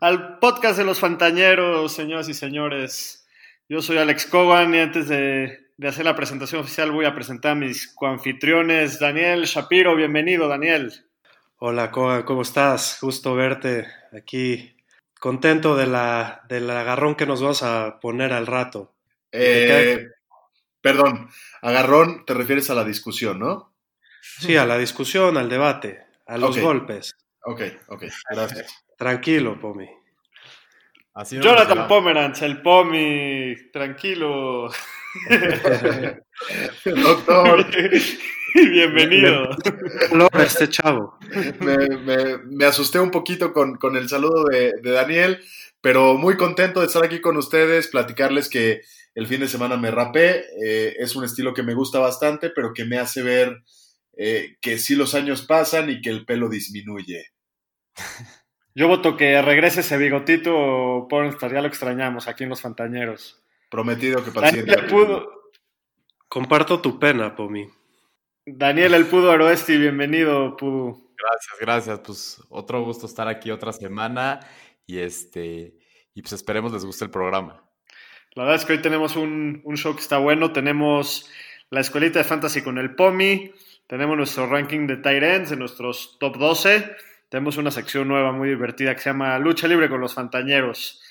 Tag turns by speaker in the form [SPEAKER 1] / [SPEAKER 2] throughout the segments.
[SPEAKER 1] Al podcast de los Fantañeros, señoras y señores. Yo soy Alex Cogan y antes de, de hacer la presentación oficial voy a presentar a mis coanfitriones. Daniel Shapiro, bienvenido, Daniel.
[SPEAKER 2] Hola, Cogan, ¿cómo estás? Gusto verte aquí. Contento de la, del agarrón que nos vas a poner al rato.
[SPEAKER 3] Eh, perdón, agarrón te refieres a la discusión, ¿no?
[SPEAKER 2] Sí, a la discusión, al debate, a los golpes.
[SPEAKER 3] Ok, ok, gracias.
[SPEAKER 2] Tranquilo, Pomi.
[SPEAKER 4] Así no
[SPEAKER 1] Jonathan. Pomeranz, el Pomi, tranquilo.
[SPEAKER 3] Doctor,
[SPEAKER 1] Bienvenido.
[SPEAKER 2] Logra este chavo.
[SPEAKER 3] me, me- me asusté un poquito con, con el saludo de, de Daniel, pero muy contento de estar aquí con ustedes, platicarles que el fin de semana me rapé. eh, es un estilo que me gusta bastante, pero que me hace ver eh, que sí los años pasan y que el pelo disminuye.
[SPEAKER 1] Yo voto que regrese ese bigotito, Pornstar, ya lo extrañamos aquí en Los Fantañeros.
[SPEAKER 3] Prometido que siguiente
[SPEAKER 1] pudo,
[SPEAKER 2] Comparto tu pena, Pomi.
[SPEAKER 1] Daniel, el Pudo Aroesti, bienvenido, Pudu.
[SPEAKER 4] Gracias, gracias. Pues otro gusto estar aquí otra semana y este y pues esperemos les guste el programa.
[SPEAKER 1] La verdad es que hoy tenemos un, un show que está bueno. Tenemos la escuelita de fantasy con el Pomi. Tenemos nuestro ranking de tight ends, de nuestros top 12. Tenemos una sección nueva muy divertida que se llama Lucha Libre con los Fantañeros.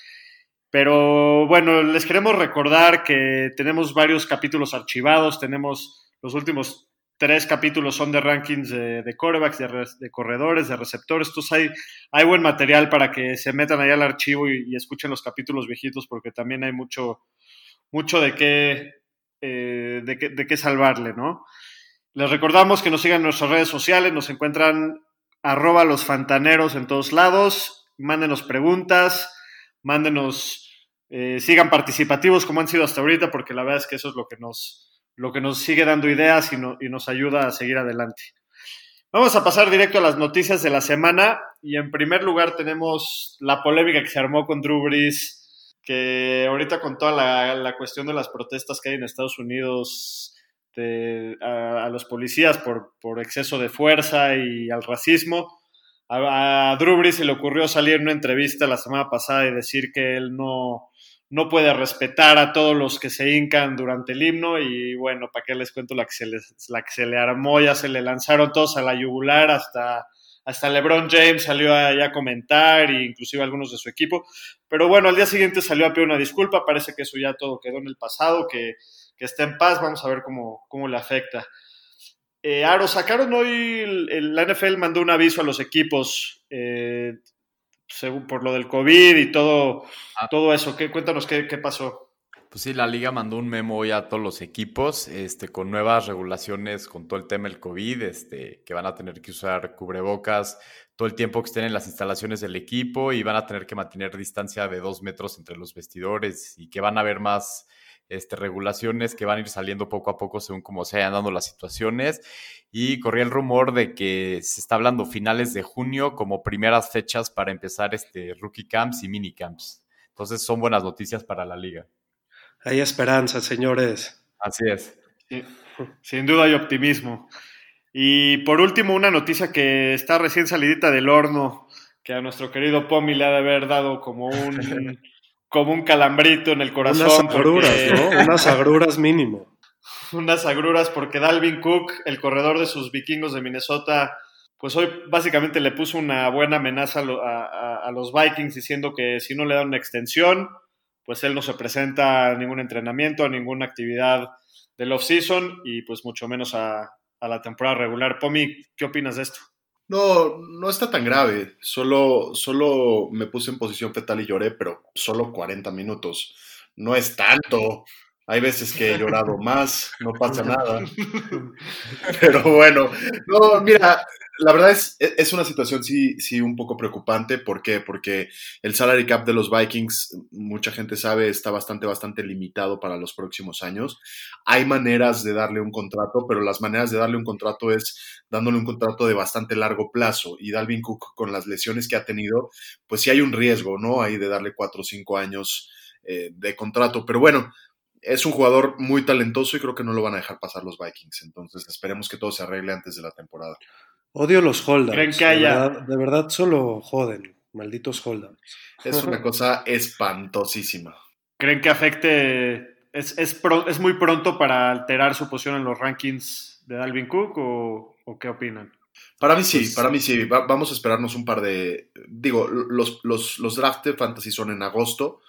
[SPEAKER 1] Pero bueno, les queremos recordar que tenemos varios capítulos archivados. Tenemos los últimos tres capítulos son de rankings de, quarterbacks, de, re- de corredores, de receptores. Entonces hay, hay buen material para que se metan allá al archivo y, y escuchen los capítulos viejitos porque también hay mucho, mucho de qué, eh, de qué, de qué salvarle, ¿no? Les recordamos que nos sigan en nuestras redes sociales, nos encuentran arroba los fantaneros en todos lados, mándenos preguntas, mándenos, eh, sigan participativos como han sido hasta ahorita, porque la verdad es que eso es lo que nos, lo que nos sigue dando ideas y, no- y nos ayuda a seguir adelante. Vamos a pasar directo a las noticias de la semana y en primer lugar tenemos la polémica que se armó con Drew que ahorita con toda la, la cuestión de las protestas que hay en Estados Unidos de- a, los policías por, por exceso de fuerza y al racismo, a, a se le ocurrió salir en una entrevista la semana pasada y decir que él no, no puede respetar a todos los que se hincan durante el himno y bueno, ¿para qué les cuento la que se, la que se le armó? Ya se le lanzaron todos a la yugular hasta, hasta LeBron James salió a comentar e inclusive algunos de su equipo. Pero bueno, al día siguiente salió a pedir una disculpa, parece que eso ya todo quedó en el pasado, que, que está en paz, vamos a ver cómo, cómo le afecta. Eh, Aro, sacaron hoy, el, el- la NFL mandó un aviso a los equipos eh, según, por lo del COVID y todo,
[SPEAKER 4] Ah.
[SPEAKER 1] todo eso. ¿Qué, cuéntanos qué, qué pasó.
[SPEAKER 4] Pues sí, la liga mandó un memo hoy a todos los equipos, este, con nuevas regulaciones con todo el tema del COVID, este, que van a tener que usar cubrebocas todo el tiempo que estén en las instalaciones del equipo y van a tener que mantener distancia de dos metros entre los vestidores y que van a haber más este, regulaciones que van a ir saliendo poco a poco según cómo se vayan dando las situaciones. Y corría el rumor de que se está hablando finales de junio como primeras fechas para empezar este rookie camps y mini camps. Entonces son buenas noticias para la liga.
[SPEAKER 2] Hay esperanza, señores.
[SPEAKER 4] Así es.
[SPEAKER 1] Sí, sin duda hay optimismo. Y por último, una noticia que está recién salidita del horno, que a nuestro querido Pomi le ha de haber dado como un, como un calambrito en el corazón.
[SPEAKER 2] Unas agruras,
[SPEAKER 1] porque-
[SPEAKER 2] ¿no? Unas agruras mínimo.
[SPEAKER 1] unas agruras porque Dalvin Cook, el corredor de sus vikingos de Minnesota, pues hoy básicamente le puso una buena amenaza a- a- a los Vikings diciendo que si no le dan una extensión, pues él no se presenta a ningún entrenamiento, a ninguna actividad del off-season y pues mucho menos a, a la temporada regular. Pomi, ¿qué opinas de esto?
[SPEAKER 3] No, no está tan grave. Solo, solo me puse en posición fetal y lloré, pero solo 40 minutos. No es tanto. Hay veces que he llorado más, no pasa nada. Pero bueno, no, mira, la verdad es, e, es una situación sí, sí un poco preocupante. ¿Por qué? Porque el salary cap de los Vikings, mucha gente sabe, está bastante, bastante limitado para los próximos años. Hay maneras de darle un contrato, pero las maneras de darle un contrato es dándole un contrato de bastante largo plazo. Y Dalvin Cook, con las lesiones que ha tenido, pues sí hay un riesgo, ¿no? Ahí de darle cuatro o cinco años eh, de contrato. Pero bueno, es un jugador muy talentoso y creo que no lo van a dejar pasar los Vikings. Entonces esperemos que todo se arregle antes de la temporada.
[SPEAKER 2] Odio los holdouts. De, verdad, de verdad solo joden, malditos holdouts.
[SPEAKER 3] Es una cosa espantosísima.
[SPEAKER 1] ¿Creen que afecte, es, es, es, muy pronto para alterar su posición en los rankings de Dalvin Cook o, o qué opinan?
[SPEAKER 3] Para mí sí, pues para mí sí. vamos a esperarnos un par de... Digo, los, los, los draft de fantasy son en agosto.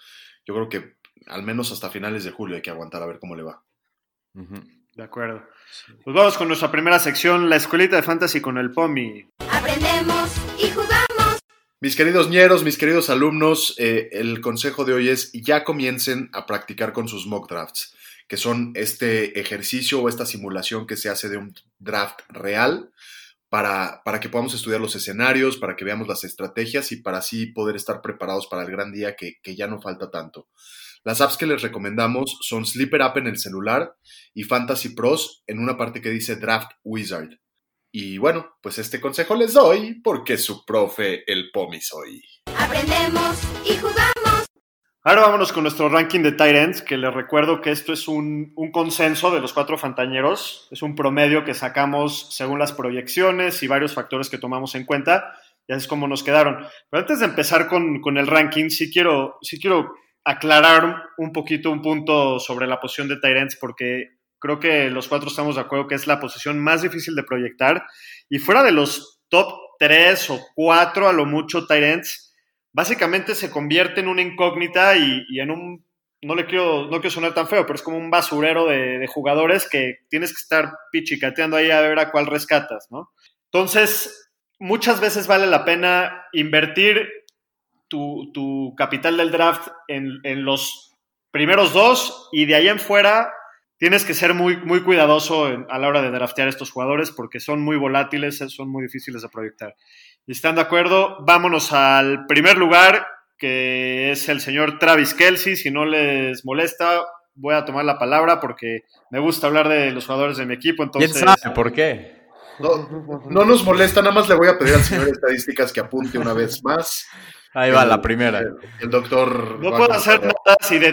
[SPEAKER 3] Yo creo que al menos hasta finales de julio hay que aguantar a ver cómo le va.
[SPEAKER 1] De acuerdo. Pues vamos con nuestra primera sección, la escuelita de fantasy con el POMI.
[SPEAKER 5] Aprendemos y jugamos.
[SPEAKER 3] Mis queridos ñeros, mis queridos alumnos, eh, el consejo de hoy es ya comiencen a practicar con sus mock drafts, que son este ejercicio o esta simulación que se hace de un draft real para, para que podamos estudiar los escenarios, para que veamos las estrategias y para así poder estar preparados para el gran día que, que ya no falta tanto. Las apps que les recomendamos son Sleeper App en el celular y Fantasy Pros en una parte que dice Draft Wizard. Y bueno, pues este consejo les doy porque su profe, el Pomi soy.
[SPEAKER 5] Aprendemos y jugamos.
[SPEAKER 1] Ahora vámonos con nuestro ranking de tight que les recuerdo que esto es un, un, consenso de los cuatro fantañeros, es un promedio que sacamos según las proyecciones y varios factores que tomamos en cuenta, y así es como nos quedaron. Pero antes de empezar con, con el ranking, sí quiero, sí quiero aclarar un poquito un punto sobre la posición de Tyrants porque creo que los cuatro estamos de acuerdo que es la posición más difícil de proyectar y fuera de los top 3 o 4 a lo mucho Tyrants, básicamente se convierte en una incógnita y, en un, no le quiero, no quiero sonar tan feo, pero es como un basurero de, de jugadores que tienes que estar pichicateando ahí a ver a cuál rescatas, ¿no? Entonces, muchas veces vale la pena invertir tu, capital del draft en, los primeros dos y de ahí en fuera tienes que ser muy, muy cuidadoso a la hora de draftear estos jugadores porque son muy volátiles, son muy difíciles de proyectar. Y están de acuerdo, vámonos al primer lugar, que es el señor Travis Kelsey. Si no les molesta, voy a tomar la palabra porque me gusta hablar de los jugadores de mi equipo. Entonces,
[SPEAKER 4] ¿Quién sabe por qué?
[SPEAKER 3] No, no nos molesta, nada más le voy a pedir al señor estadísticas que apunte una vez más.
[SPEAKER 4] Ahí va, la primera.
[SPEAKER 3] El, doctor.
[SPEAKER 1] No puedo hacer nada si de,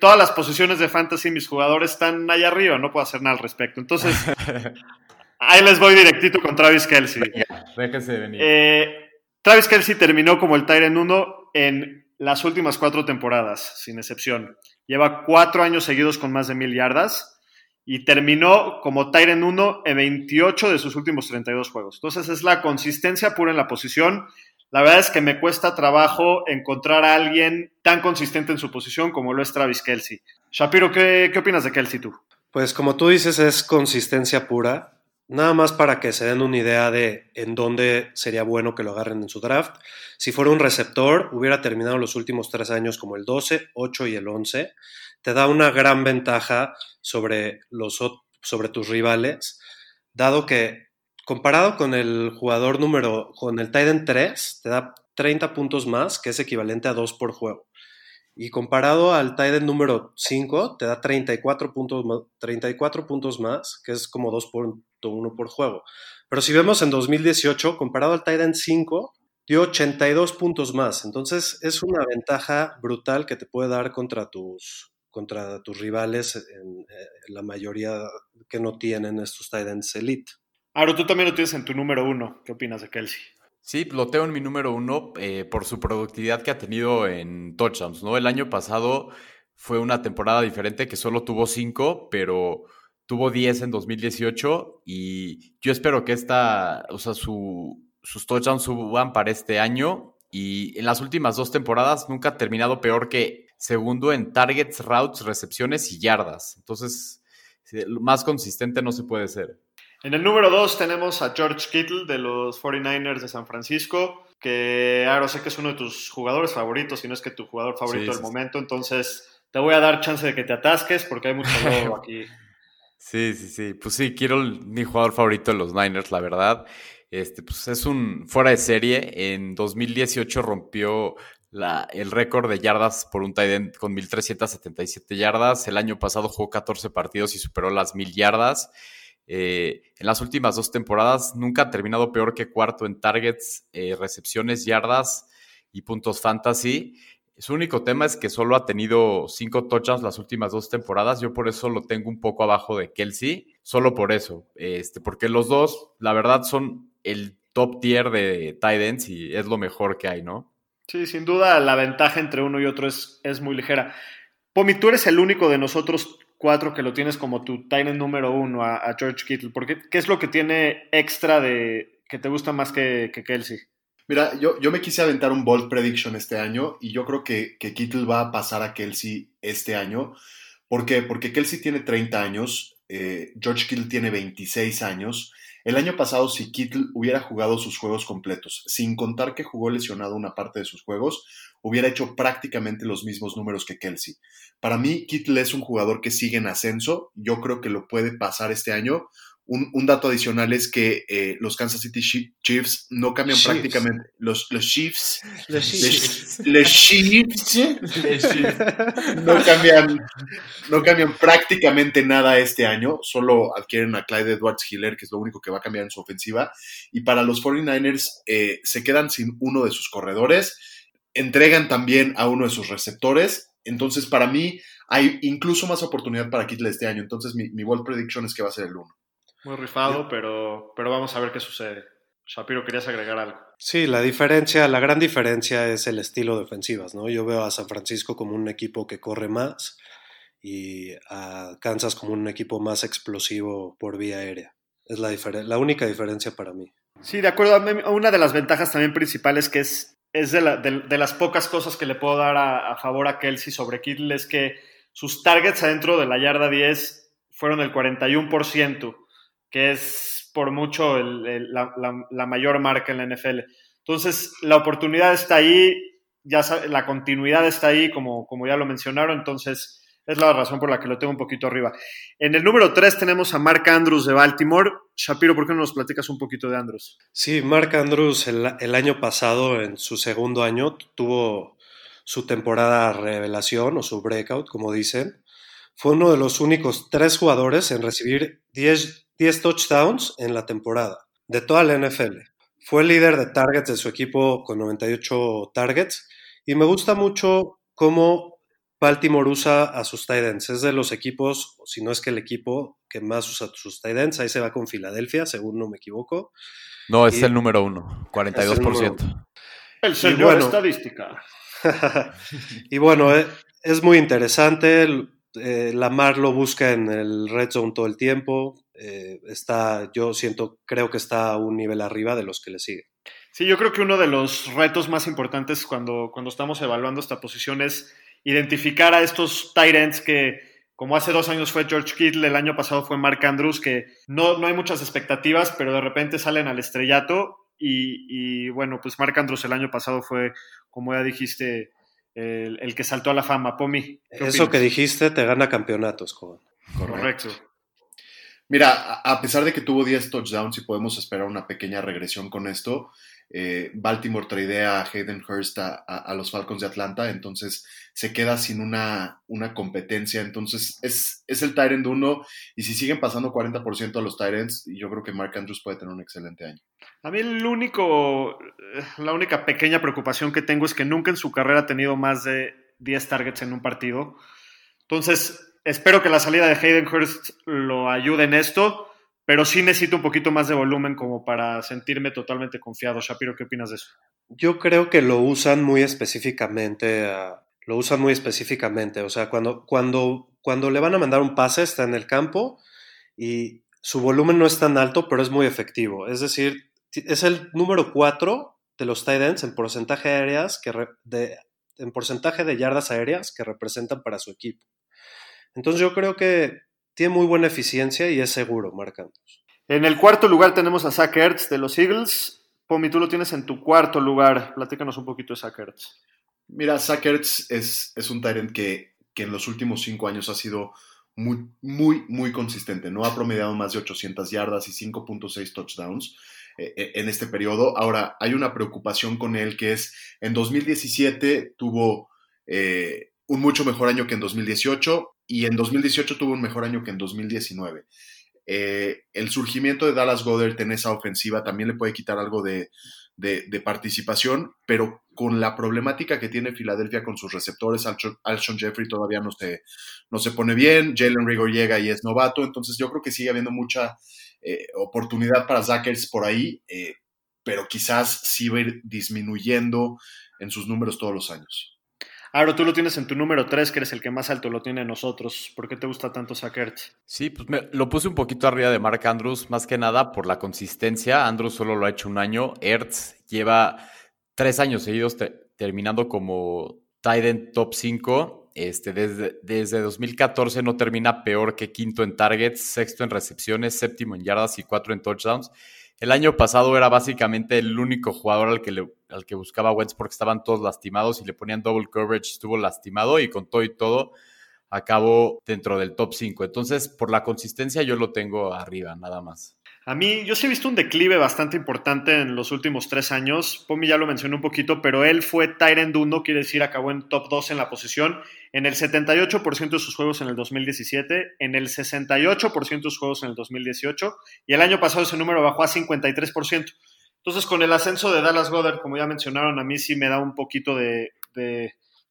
[SPEAKER 1] todas las posiciones de fantasy mis jugadores están allá arriba, no puedo hacer nada al respecto. Entonces, ahí les voy directito con Travis Kelsey.
[SPEAKER 4] déjense venir.
[SPEAKER 1] Eh, Travis Kelsey terminó como el Tyrant 1 en las últimas cuatro temporadas, sin excepción. Lleva cuatro años seguidos con más de mil yardas y terminó como Tyrant 1 en 28 de sus últimos 32 juegos. Entonces, es la consistencia pura en la posición la verdad es que me cuesta trabajo encontrar a alguien tan consistente en su posición como lo es Travis Kelsey. Shapiro, ¿qué, qué opinas de Kelsey tú?
[SPEAKER 2] Pues como tú dices, es consistencia pura. Nada más para que se den una idea de en dónde sería bueno que lo agarren en su draft. Si fuera un receptor, hubiera terminado los últimos tres años como el 12, 8 y el 11. Te da una gran ventaja sobre, los, sobre tus rivales, dado que comparado con el jugador número, con el Titan 3, te da 30 puntos más, que es equivalente a 2 por juego. Y comparado al Titan número 5, te da 34 puntos, 34 puntos más, que es como 2.1 por juego. Pero si vemos en 2018, comparado al Titan 5, dio 82 puntos más. Entonces es una ventaja brutal que te puede dar contra tus, rivales, en, la mayoría que no tienen estos Titans Elite.
[SPEAKER 1] Ahora, tú también lo tienes en tu número uno. ¿Qué opinas de Kelsey?
[SPEAKER 4] Sí, lo tengo en mi número uno eh, por su productividad que ha tenido en touchdowns, ¿no? El año pasado fue una temporada diferente que solo tuvo cinco, pero tuvo diez en 2018 y yo espero que esta, o sea, su, sus touchdowns suban para este año y en las últimas dos temporadas nunca ha terminado peor que segundo en targets, routes, recepciones y yardas. Entonces, más consistente no se puede ser.
[SPEAKER 1] En el número 2 tenemos a George Kittle de los 49ers de San Francisco, que ahora sé que es uno de tus jugadores favoritos, si no es que tu jugador favorito del momento, entonces te voy a dar chance de que te atasques porque hay mucho lobo aquí.
[SPEAKER 4] Sí, sí, sí. Pues sí, quiero mi jugador favorito de los Niners, la verdad. Este, pues es un fuera de serie. En 2018 rompió la, el récord de yardas por un tight end con 1.377 yardas. El año pasado jugó 14 partidos y superó las 1.000 yardas. Eh, en las últimas dos temporadas nunca ha terminado peor que cuarto en targets, eh, recepciones, yardas y puntos fantasy. Su único tema es que solo ha tenido cinco touchdowns las últimas dos temporadas. Yo por eso lo tengo un poco abajo de Kelsey, solo por eso. Este, porque los dos, la verdad, son el top tier de tight ends y es lo mejor que hay, ¿no?
[SPEAKER 1] Sí, sin duda la ventaja entre uno y otro es, es muy ligera. Pomi, tú eres el único de nosotros cuatro que lo tienes como tu tight end número uno a, George Kittle. Porque, ¿Qué es lo que tiene extra de que te gusta más que, que Kelsey?
[SPEAKER 3] Mira, yo, yo, me quise aventar un bold prediction este año y yo creo que, que, Kittle va a pasar a Kelsey este año. ¿Por qué? Porque Kelsey tiene 30 años, eh, George Kittle tiene 26 años. El año pasado, si Kittle hubiera jugado sus juegos completos, sin contar que jugó lesionado una parte de sus juegos, hubiera hecho prácticamente los mismos números que Kelsey. Para mí, Kittle es un jugador que sigue en ascenso. Yo creo que lo puede pasar este año. Un, un, dato adicional es que eh, los Kansas City Chiefs no cambian Chiefs. prácticamente. Los, los Chiefs.
[SPEAKER 2] Los Chiefs.
[SPEAKER 3] Les, Chiefs. no, cambian, no cambian prácticamente nada este año. Solo adquieren a Clyde Edwards Hiller, que es lo único que va a cambiar en su ofensiva. Y para los 49ers eh, se quedan sin uno de sus corredores. Entregan también a uno de sus receptores. Entonces, para mí, hay incluso más oportunidad para Kittle este año. Entonces, mi, mi bold prediction es que va a ser el 1.
[SPEAKER 1] Muy rifado, pero, pero vamos a ver qué sucede. Shapiro, ¿querías agregar algo?
[SPEAKER 2] Sí, la diferencia, la gran diferencia es el estilo de ofensivas, ¿no? Yo veo a San Francisco como un equipo que corre más y a Kansas como un equipo más explosivo por vía aérea. Es la, la única diferencia para mí.
[SPEAKER 1] Sí, de acuerdo. Una de las ventajas también principales que es, es de, la, de, de las pocas cosas que le puedo dar a, a favor a Kelsey sobre Kittle es que sus targets adentro de la yarda 10 fueron el 41% que es por mucho la, mayor marca en la NFL. Entonces, la oportunidad está ahí, ya la continuidad está ahí, como, como ya lo mencionaron, entonces es la razón por la que lo tengo un poquito arriba. En el número 3 tenemos a Mark Andrews de Baltimore. Shapiro, ¿por qué no nos platicas un poquito de Andrews?
[SPEAKER 2] Sí, Mark Andrews el, el año pasado, en su segundo año, tuvo su temporada revelación o su breakout, como dicen. Fue uno de los únicos tres jugadores en recibir 10 10 touchdowns en la temporada de toda la NFL. Fue el líder de targets de su equipo con 98 targets y me gusta mucho cómo Baltimore usa a sus tight ends. Es de los equipos, si no es que el equipo que más usa sus tight ends. Ahí se va con Filadelfia, según no me equivoco.
[SPEAKER 4] No, es y, el número uno, 42%.
[SPEAKER 1] El, número... el señor bueno, estadística.
[SPEAKER 2] y bueno, eh, es muy interesante. Eh, Lamar lo busca en el red zone todo el tiempo eh, está, yo siento, creo que está a un nivel arriba de los que le siguen.
[SPEAKER 1] Sí, yo creo que uno de los retos más importantes cuando, cuando estamos evaluando esta posición es identificar a estos ends que, como hace dos años fue George Kittle, el año pasado fue Mark Andrews, que no, no hay muchas expectativas, pero de repente salen al estrellato. Y, y bueno, pues Mark Andrews el año pasado fue, como ya dijiste, el, el que saltó a la fama. Pomi.
[SPEAKER 2] Eso que dijiste te gana campeonatos, joven.
[SPEAKER 1] Correcto. Correcto.
[SPEAKER 3] Mira, a pesar de que tuvo 10 touchdowns y podemos esperar una pequeña regresión con esto, eh, Baltimore tradea a Hayden Hurst a, los Falcons de Atlanta, entonces se queda sin una, una competencia. Entonces es, es el Tyrant 1 y si siguen pasando 40% a los Tyrants, yo creo que Mark Andrews puede tener un excelente año.
[SPEAKER 1] A mí el único, la única pequeña preocupación que tengo es que nunca en su carrera ha tenido más de 10 targets en un partido. Entonces, espero que la salida de Hayden Hurst lo ayude en esto, pero sí necesito un poquito más de volumen como para sentirme totalmente confiado. Shapiro, ¿qué opinas de eso?
[SPEAKER 2] Yo creo que lo usan muy específicamente, uh, lo usan muy específicamente, o sea, cuando, cuando, cuando le van a mandar un pase está en el campo y su volumen no es tan alto, pero es muy efectivo. Es decir, es el número 4 de los tight ends en porcentaje aéreas que de, en porcentaje de yardas aéreas que representan para su equipo. Entonces yo creo que tiene muy buena eficiencia y es seguro, Mark Andrews.
[SPEAKER 1] En el cuarto lugar tenemos a Zach Ertz de los Eagles. Pomi, tú lo tienes en tu cuarto lugar. Platícanos un poquito de Zach Ertz.
[SPEAKER 3] Mira, Zach Ertz es, es un Tyrant que que en los últimos cinco años ha sido muy, muy, muy consistente. No ha promediado más de 800 yardas y 5.6 touchdowns eh, eh, en este periodo. Ahora, hay una preocupación con él que es, en 2017 tuvo eh, un mucho mejor año que en 2018 y en 2018 tuvo un mejor año que en 2019. el surgimiento de Dallas Goddard en esa ofensiva también le puede quitar algo de, de, participación, pero con la problemática que tiene Filadelfia con sus receptores, Alshon Jeffrey todavía no se, no se pone bien, Jalen Rigor llega y es novato, entonces yo creo que sigue habiendo mucha eh, oportunidad para Zackers por ahí, eh, pero quizás sí va a ir disminuyendo en sus números todos los años.
[SPEAKER 1] Ahora tú lo tienes en tu número 3, que eres el que más alto lo tiene nosotros. ¿Por qué te gusta tanto Sackert?
[SPEAKER 4] Sí, pues me, lo puse un poquito arriba de Mark Andrews, más que nada por la consistencia. Andrews solo lo ha hecho un año. Ertz lleva tres años seguidos terminando como tight top 5. Este, desde, desde 2014 no termina peor que quinto en targets, sexto en recepciones, séptimo en yardas y cuatro en touchdowns. El año pasado era básicamente el único jugador al que, al que buscaba Wentz porque estaban todos lastimados y le ponían double coverage, estuvo lastimado y con todo y todo acabó dentro del top 5. Entonces, por la consistencia yo lo tengo arriba, nada más.
[SPEAKER 1] A mí, yo sí he visto un declive bastante importante en los últimos tres años. Pomi ya lo mencionó un poquito, pero él fue Tyrant 1, quiere decir, acabó en top 2 en la posición, en el 78% de sus juegos en el 2017, en el 68% de sus juegos en el 2018, y el año pasado ese número bajó a 53%. Entonces, con el ascenso de Dallas Goddard, como ya mencionaron, a mí sí me da un poquito de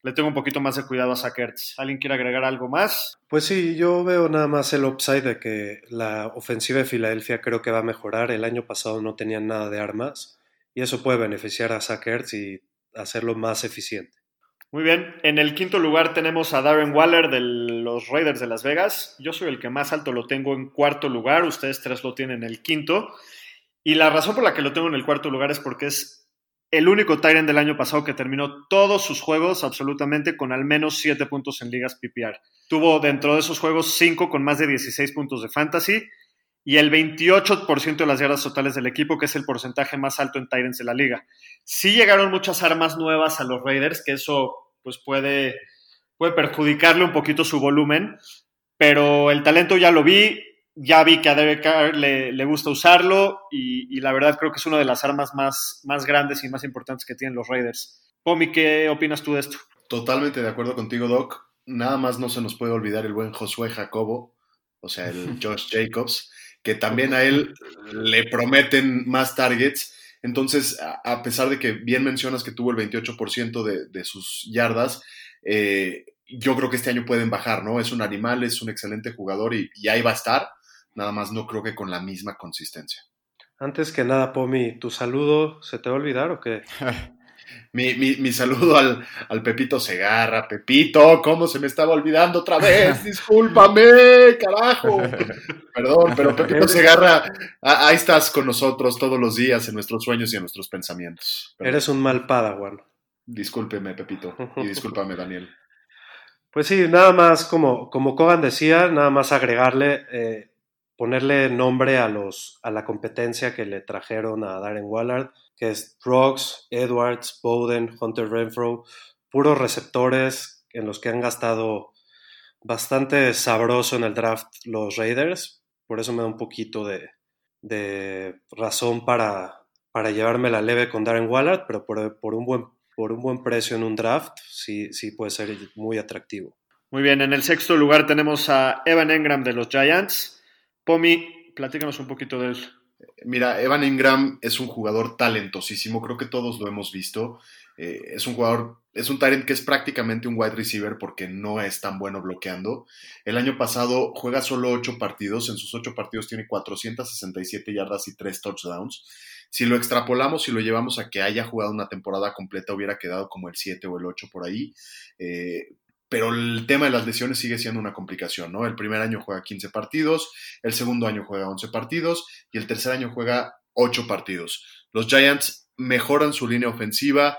[SPEAKER 1] le tengo un poquito más de cuidado a Sackers. ¿Alguien quiere agregar algo más?
[SPEAKER 2] Pues sí, yo veo nada más el upside de que la ofensiva de Filadelfia creo que va a mejorar. El año pasado no tenían nada de armas y eso puede beneficiar a Sackers y hacerlo más eficiente.
[SPEAKER 1] Muy bien, en el quinto lugar tenemos a Darren Waller de los Raiders de Las Vegas. Yo soy el que más alto lo tengo en cuarto lugar, ustedes tres lo tienen en el quinto. Y la razón por la que lo tengo en el cuarto lugar es porque es el único Tyrant del año pasado que terminó todos sus juegos absolutamente con al menos 7 puntos en ligas PPR. Tuvo dentro de esos juegos 5 con más de 16 puntos de fantasy y el 28% de las yardas totales del equipo, que es el porcentaje más alto en Tyrants de la liga. Sí llegaron muchas armas nuevas a los Raiders, que eso pues puede, puede perjudicarle un poquito su volumen, pero el talento ya lo vi, ya vi que a Derek Carr le, gusta usarlo y, la verdad creo que es una de las armas más, más grandes y más importantes que tienen los Raiders. Pomi, ¿qué opinas tú de esto?
[SPEAKER 3] Totalmente de acuerdo contigo, Doc. Nada más no se nos puede olvidar el buen Josué Jacobo, o sea, el Josh Jacobs, que también a él le prometen más targets. Entonces, a pesar de que bien mencionas que tuvo el 28% de, de, sus yardas, eh, yo creo que este año pueden bajar, ¿no? Es un animal, es un excelente jugador y, y ahí va a estar nada más no creo que con la misma consistencia.
[SPEAKER 2] Antes que nada, Pomi, ¿tu saludo se te va a olvidar o qué?
[SPEAKER 3] mi, mi, saludo al, al, Pepito Segarra. Pepito, ¿cómo se me estaba olvidando otra vez? Discúlpame, carajo. Perdón, pero Pepito Segarra, ahí estás con nosotros todos los días en nuestros sueños y en nuestros pensamientos.
[SPEAKER 2] Eres un mal padawan.
[SPEAKER 3] Discúlpeme, Pepito. Y discúlpame, Daniel.
[SPEAKER 2] Pues sí, nada más, como, como Kogan decía, nada más agregarle, eh, ponerle nombre a, los, a la competencia que le trajeron a Darren Wallard, que es Rocks, Edwards, Bowden, Hunter Renfro, puros receptores en los que han gastado bastante sabroso en el draft los Raiders. Por eso me da un poquito de, razón para, para llevarme la leve con Darren Wallard, pero por, por, un buen, por un buen precio en un draft sí, sí puede ser muy atractivo.
[SPEAKER 1] Muy bien, en el sexto lugar tenemos a Evan Engram de los Giants. Pomi, platícanos un poquito de él.
[SPEAKER 3] Mira, Evan Ingram es un jugador talentosísimo, creo que todos lo hemos visto. Eh, es un jugador, es un talent que es prácticamente un wide receiver porque no es tan bueno bloqueando. El año pasado juega solo ocho partidos, en sus ocho partidos tiene 467 yardas y tres touchdowns. Si lo extrapolamos y lo llevamos a que haya jugado una temporada completa, hubiera quedado como el 7 o el 8 por ahí. Eh, pero el tema de las lesiones sigue siendo una complicación, ¿no? El primer año juega 15 partidos, el segundo año juega 11 partidos y el tercer año juega 8 partidos. Los Giants mejoran su línea ofensiva,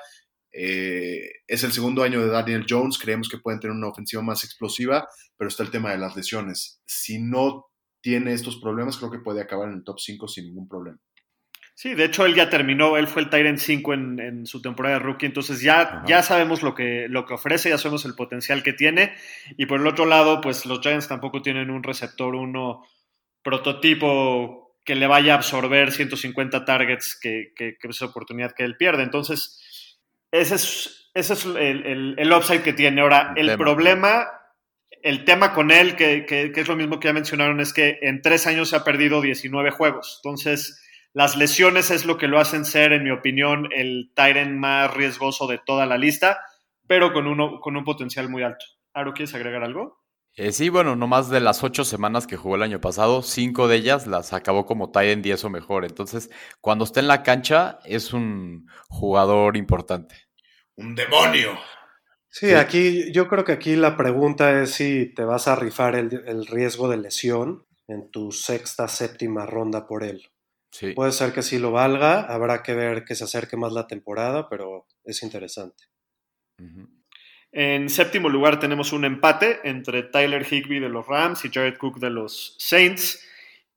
[SPEAKER 3] eh, es el segundo año de Daniel Jones, creemos que pueden tener una ofensiva más explosiva, pero está el tema de las lesiones. Si no tiene estos problemas, creo que puede acabar en el top 5 sin ningún problema.
[SPEAKER 1] Sí, de hecho él ya terminó, él fue el Tyrant 5 en, en, su temporada de rookie, entonces ya, ya sabemos lo que, lo que ofrece, ya sabemos el potencial que tiene. Y por el otro lado, pues los Giants tampoco tienen un receptor uno prototipo que le vaya a absorber 150 targets, que, que, que es esa oportunidad que él pierde. Entonces, ese es, ese es el, el, el upside que tiene. Ahora, el, el problema, el tema con él, que, que, que es lo mismo que ya mencionaron, es que en tres años se ha perdido 19 juegos. Entonces, las lesiones es lo que lo hacen ser, en mi opinión, el Tyrant más riesgoso de toda la lista, pero con, uno, con un potencial muy alto. Aro, ¿quieres agregar algo?
[SPEAKER 4] Eh, sí, bueno, nomás de las ocho semanas que jugó el año pasado, cinco de ellas las acabó como Tyrant 10 o mejor. Entonces, cuando está en la cancha, es un jugador importante.
[SPEAKER 3] ¡Un demonio!
[SPEAKER 2] Sí, sí, aquí yo creo que aquí la pregunta es si te vas a rifar el, el riesgo de lesión en tu sexta, séptima ronda por él. Sí. Puede ser que sí lo valga, habrá que ver que se acerque más la temporada, pero es interesante.
[SPEAKER 1] Uh -huh. En séptimo lugar tenemos un empate entre Tyler Higby de los Rams y Jared Cook de los Saints.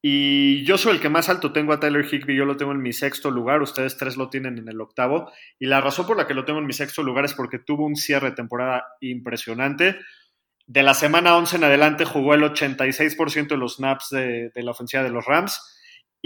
[SPEAKER 1] Y yo soy el que más alto tengo a Tyler Higby, yo lo tengo en mi sexto lugar, ustedes tres lo tienen en el octavo. Y la razón por la que lo tengo en mi sexto lugar es porque tuvo un cierre de temporada impresionante. De la semana 11 en adelante jugó el 86% de los snaps de, de la ofensiva de los Rams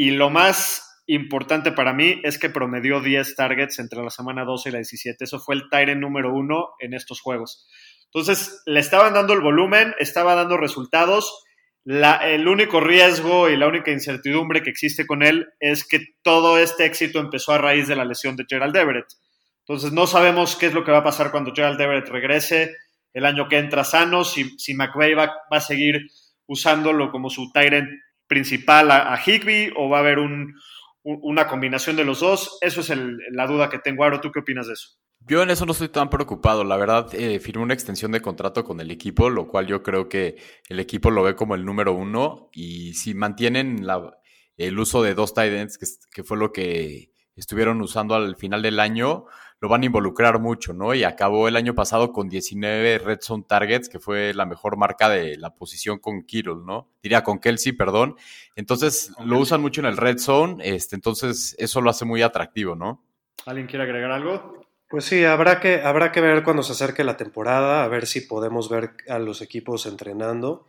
[SPEAKER 1] y lo más importante para mí es que promedió 10 targets entre la semana 12 y la 17. Eso fue el Tyrant número uno en estos juegos. Entonces, le estaban dando el volumen, estaba dando resultados. La, el único riesgo y la única incertidumbre que existe con él es que todo este éxito empezó a raíz de la lesión de Gerald Everett. Entonces, no sabemos qué es lo que va a pasar cuando Gerald Everett regrese el año que entra sano, si, si va a seguir usándolo como su Tyrant principal a, a Higby o va a haber un, un, una combinación de los dos? Eso es el, la duda que tengo. Aro, ¿tú qué opinas de eso?
[SPEAKER 4] Yo en eso no estoy tan preocupado. La verdad, eh, firmó una extensión de contrato con el equipo, lo cual yo creo que el equipo lo ve como el número uno. Y si mantienen el uso de dos tight ends, que, que fue lo que estuvieron usando al final del año, lo van a involucrar mucho, ¿no? Y acabó el año pasado con 19 red zone targets, que fue la mejor marca de la posición con Kittle, ¿no? Diría con Kelsey, perdón. Entonces, lo usan mucho en el red zone, este, entonces eso lo hace muy atractivo, ¿no?
[SPEAKER 1] ¿Alguien quiere agregar algo?
[SPEAKER 2] Pues sí, habrá que, habrá que ver cuando se acerque la temporada, a ver si podemos ver a los equipos entrenando,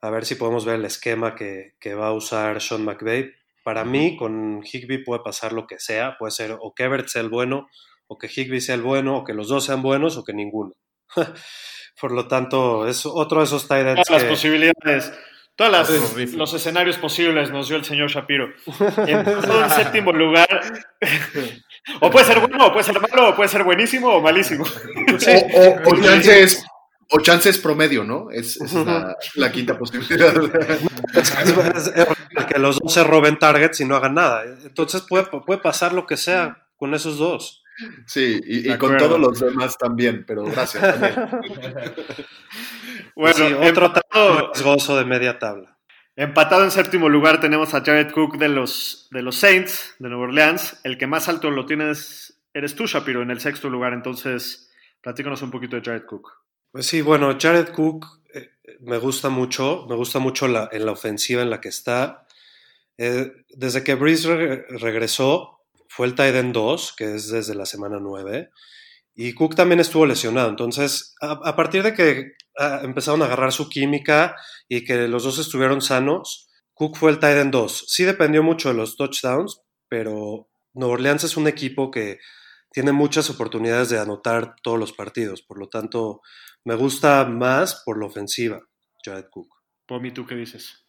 [SPEAKER 2] a ver si podemos ver el esquema que, que va a usar Sean McVay. Para mí, con Higby puede pasar lo que sea, puede ser o que Everett sea el bueno, o que Higby sea el bueno, o que los dos sean buenos, o que ninguno. Por lo tanto, es otro de esos tight ends.
[SPEAKER 1] Todas que... las posibilidades, todos los escenarios posibles nos dio el señor Shapiro. En un séptimo lugar, o puede ser bueno, o puede ser malo, o puede ser buenísimo o malísimo.
[SPEAKER 3] Sí. O, o, o, chances, o chances promedio, ¿no? Es, es la, la, quinta posibilidad.
[SPEAKER 2] es, es, que los dos se roben targets y no hagan nada. Entonces puede, puede pasar lo que sea con esos dos.
[SPEAKER 3] Sí, y, y con todos los demás también, pero gracias. También.
[SPEAKER 2] bueno, sí, otro empatado, riesgoso de media tabla.
[SPEAKER 1] Empatado en séptimo lugar tenemos a Jared Cook de los, de los Saints de Nueva Orleans. El que más alto lo tienes eres tú, Shapiro, en el sexto lugar. Entonces, platícanos un poquito de Jared Cook.
[SPEAKER 2] Pues sí, bueno, Jared Cook eh, me gusta mucho, me gusta mucho la, en la ofensiva en la que está. Eh, desde que Breeze re regresó, fue el tight end 2, que es desde la semana 9, y Cook también estuvo lesionado. Entonces, a, partir de que a, empezaron a agarrar su química y que los dos estuvieron sanos, Cook fue el tight end 2. Sí dependió mucho de los touchdowns, pero Nueva Orleans es un equipo que tiene muchas oportunidades de anotar todos los partidos. Por lo tanto, me gusta más por la ofensiva, Jared Cook.
[SPEAKER 1] Pomi, ¿tú qué dices?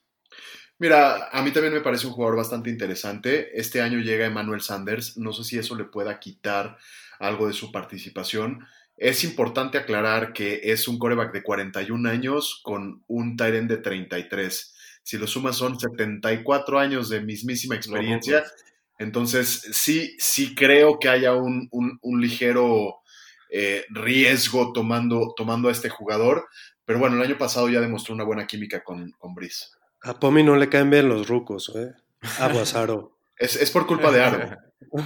[SPEAKER 3] Mira, a mí también me parece un jugador bastante interesante. Este año llega Emmanuel Sanders. No sé si eso le pueda quitar algo de su participación. Es importante aclarar que es un coreback de 41 años con un Tyren de 33. Si lo sumas son 74 años de mismísima experiencia. Entonces, sí, sí creo que haya un, un, un ligero eh, riesgo tomando, tomando a este jugador. Pero bueno, el año pasado ya demostró una buena química con, con Brice.
[SPEAKER 2] A Pomi no le caen bien los rucos, ¿eh? Aguas, Aro.
[SPEAKER 3] es, es por culpa de Aro.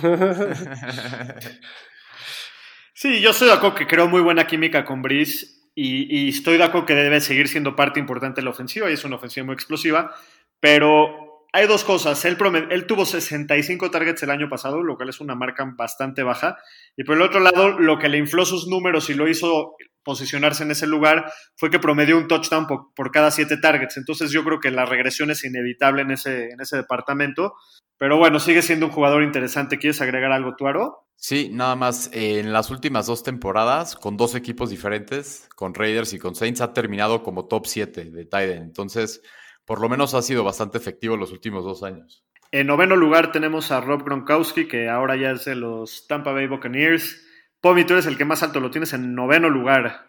[SPEAKER 1] sí, yo estoy de acuerdo que creo muy buena química con Brice y, y, estoy de acuerdo que debe seguir siendo parte importante de la ofensiva y es una ofensiva muy explosiva, pero hay dos cosas. Él, él tuvo 65 targets el año pasado, lo cual es una marca bastante baja. Y por el otro lado, lo que le infló sus números y lo hizo posicionarse en ese lugar fue que promedió un touchdown por, cada siete targets. Entonces yo creo que la regresión es inevitable en ese, en ese departamento. Pero bueno, sigue siendo un jugador interesante. ¿Quieres agregar algo, Tuaro?
[SPEAKER 4] Sí, nada más. en las últimas dos temporadas, con dos equipos diferentes, con Raiders y con Saints, ha terminado como top 7 de Tiden. Entonces, por lo menos ha sido bastante efectivo los últimos dos años.
[SPEAKER 1] En noveno lugar tenemos a Rob Gronkowski, que ahora ya es de los Tampa Bay Buccaneers. Pomi, tú eres el que más alto lo tienes en noveno lugar.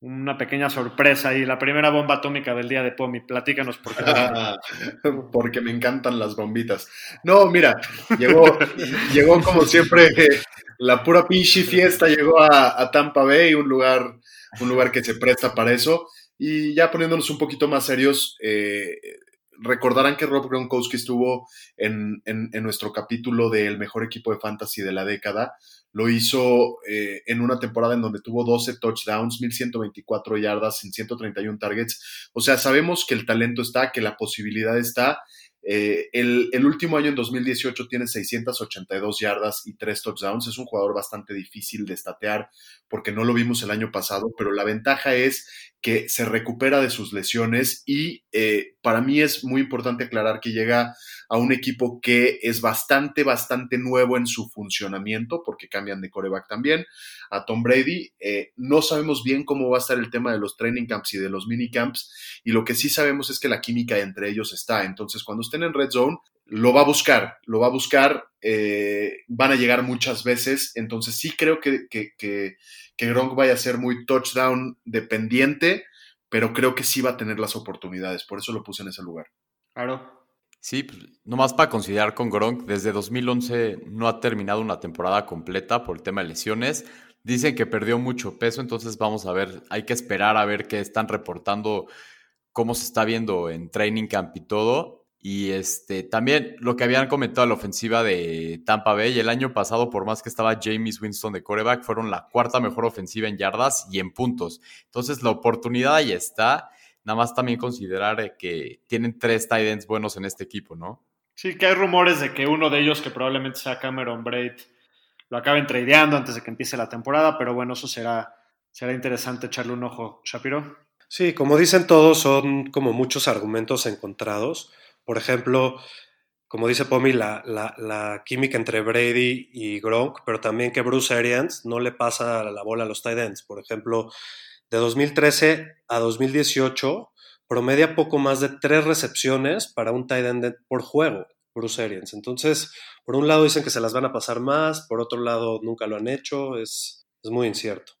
[SPEAKER 1] Una pequeña sorpresa ahí, la primera bomba atómica del día de Pomi. Platícanos por qué.
[SPEAKER 3] Porque me encantan las bombitas. No, mira, llegó, llegó como siempre la pura pinche fiesta, llegó a, a Tampa Bay, un lugar, un lugar que se presta para eso. Y ya poniéndonos un poquito más serios, eh, recordarán que Rob Gronkowski estuvo en, en, nuestro capítulo del mejor equipo de fantasy de la década. Lo hizo eh, en una temporada en donde tuvo 12 touchdowns, 1124 yardas en 131 targets. O sea, sabemos que el talento está, que la posibilidad está. Eh, el, último año, en 2018, tiene 682 yardas y 3 touchdowns. Es un jugador bastante difícil de estatear porque no lo vimos el año pasado, pero la ventaja es que se recupera de sus lesiones y eh, para mí es muy importante aclarar que llega a un equipo que es bastante, bastante nuevo en su funcionamiento porque cambian de coreback también a Tom Brady. Eh, no sabemos bien cómo va a estar el tema de los training camps y de los minicamps y lo que sí sabemos es que la química entre ellos está. Entonces, cuando estén en Red Zone, lo va a buscar, lo va a buscar, eh, van a llegar muchas veces, entonces sí creo que, que, que, que, Gronk vaya a ser muy touchdown dependiente, pero creo que sí va a tener las oportunidades, por eso lo puse en ese lugar.
[SPEAKER 1] Claro.
[SPEAKER 4] Sí, pues, nomás para considerar con Gronk, desde 2011 no ha terminado una temporada completa por el tema de lesiones. Dicen que perdió mucho peso, entonces vamos a ver, hay que esperar a ver qué están reportando, cómo se está viendo en training camp y todo. Y este, también lo que habían comentado la ofensiva de Tampa Bay, el año pasado, por más que estaba James Winston de coreback, fueron la cuarta mejor ofensiva en yardas y en puntos. Entonces la oportunidad ahí está. Nada más también considerar que tienen tres tight ends buenos en este equipo, ¿no?
[SPEAKER 1] Sí, que hay rumores de que uno de ellos, que probablemente sea Cameron Braid, lo acaben tradeando antes de que empiece la temporada, pero bueno, eso será, será interesante echarle un ojo. ¿Shapiro?
[SPEAKER 2] Sí, como dicen todos, son como muchos argumentos encontrados. Por ejemplo, como dice Pomi, la, química entre Brady y Gronk, pero también que Bruce Arians no le pasa la bola a los tight ends. Por ejemplo, de 2013 a 2018 promedia poco más de tres recepciones para un tight end por juego, Bruce Arians. Entonces, por un lado dicen que se las van a pasar más, por otro lado nunca lo han hecho, es muy incierto.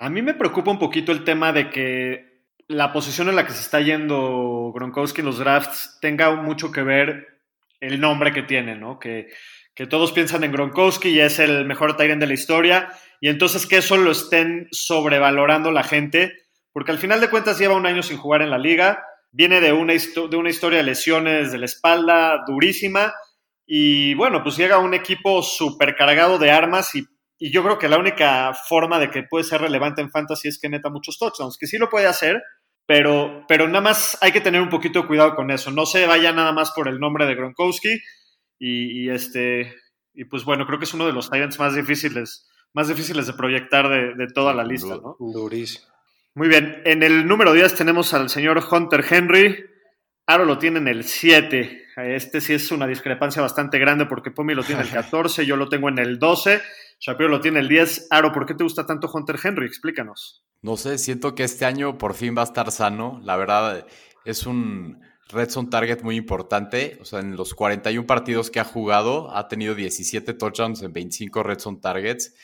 [SPEAKER 1] A mí me preocupa un poquito el tema de que la posición en la que se está yendo Gronkowski en los drafts tenga mucho que ver el nombre que tiene, ¿no? Que, que todos piensan en Gronkowski y es el mejor Tyrant de la historia, y entonces que eso lo estén sobrevalorando la gente, porque al final de cuentas lleva un año sin jugar en la liga, viene de una, de una historia de lesiones de la espalda durísima, y bueno, pues llega un equipo súper cargado de armas y, y yo creo que la única forma de que puede ser relevante en fantasy es que meta muchos touchdowns, que sí lo puede hacer, pero, pero nada más hay que tener un poquito de cuidado con eso. No se vaya nada más por el nombre de Gronkowski. Y, y este, y pues bueno, creo que es uno de los Titans más difíciles, más difíciles de proyectar de, de toda la lista, ¿no?
[SPEAKER 2] Durísimo.
[SPEAKER 1] Muy bien. En el número 10 tenemos al señor Hunter Henry. Aro lo tiene en el 7. Este sí es una discrepancia bastante grande porque Pomi lo tiene en el 14, yo lo tengo en el 12. Shapiro lo tiene el 10. Aro, ¿por qué te gusta tanto Hunter Henry? Explícanos.
[SPEAKER 4] No sé, siento que este año por fin va a estar sano. La verdad, es un red zone target muy importante. O sea, en los 41 partidos que ha jugado, ha tenido 17 touchdowns en 25 red zone targets.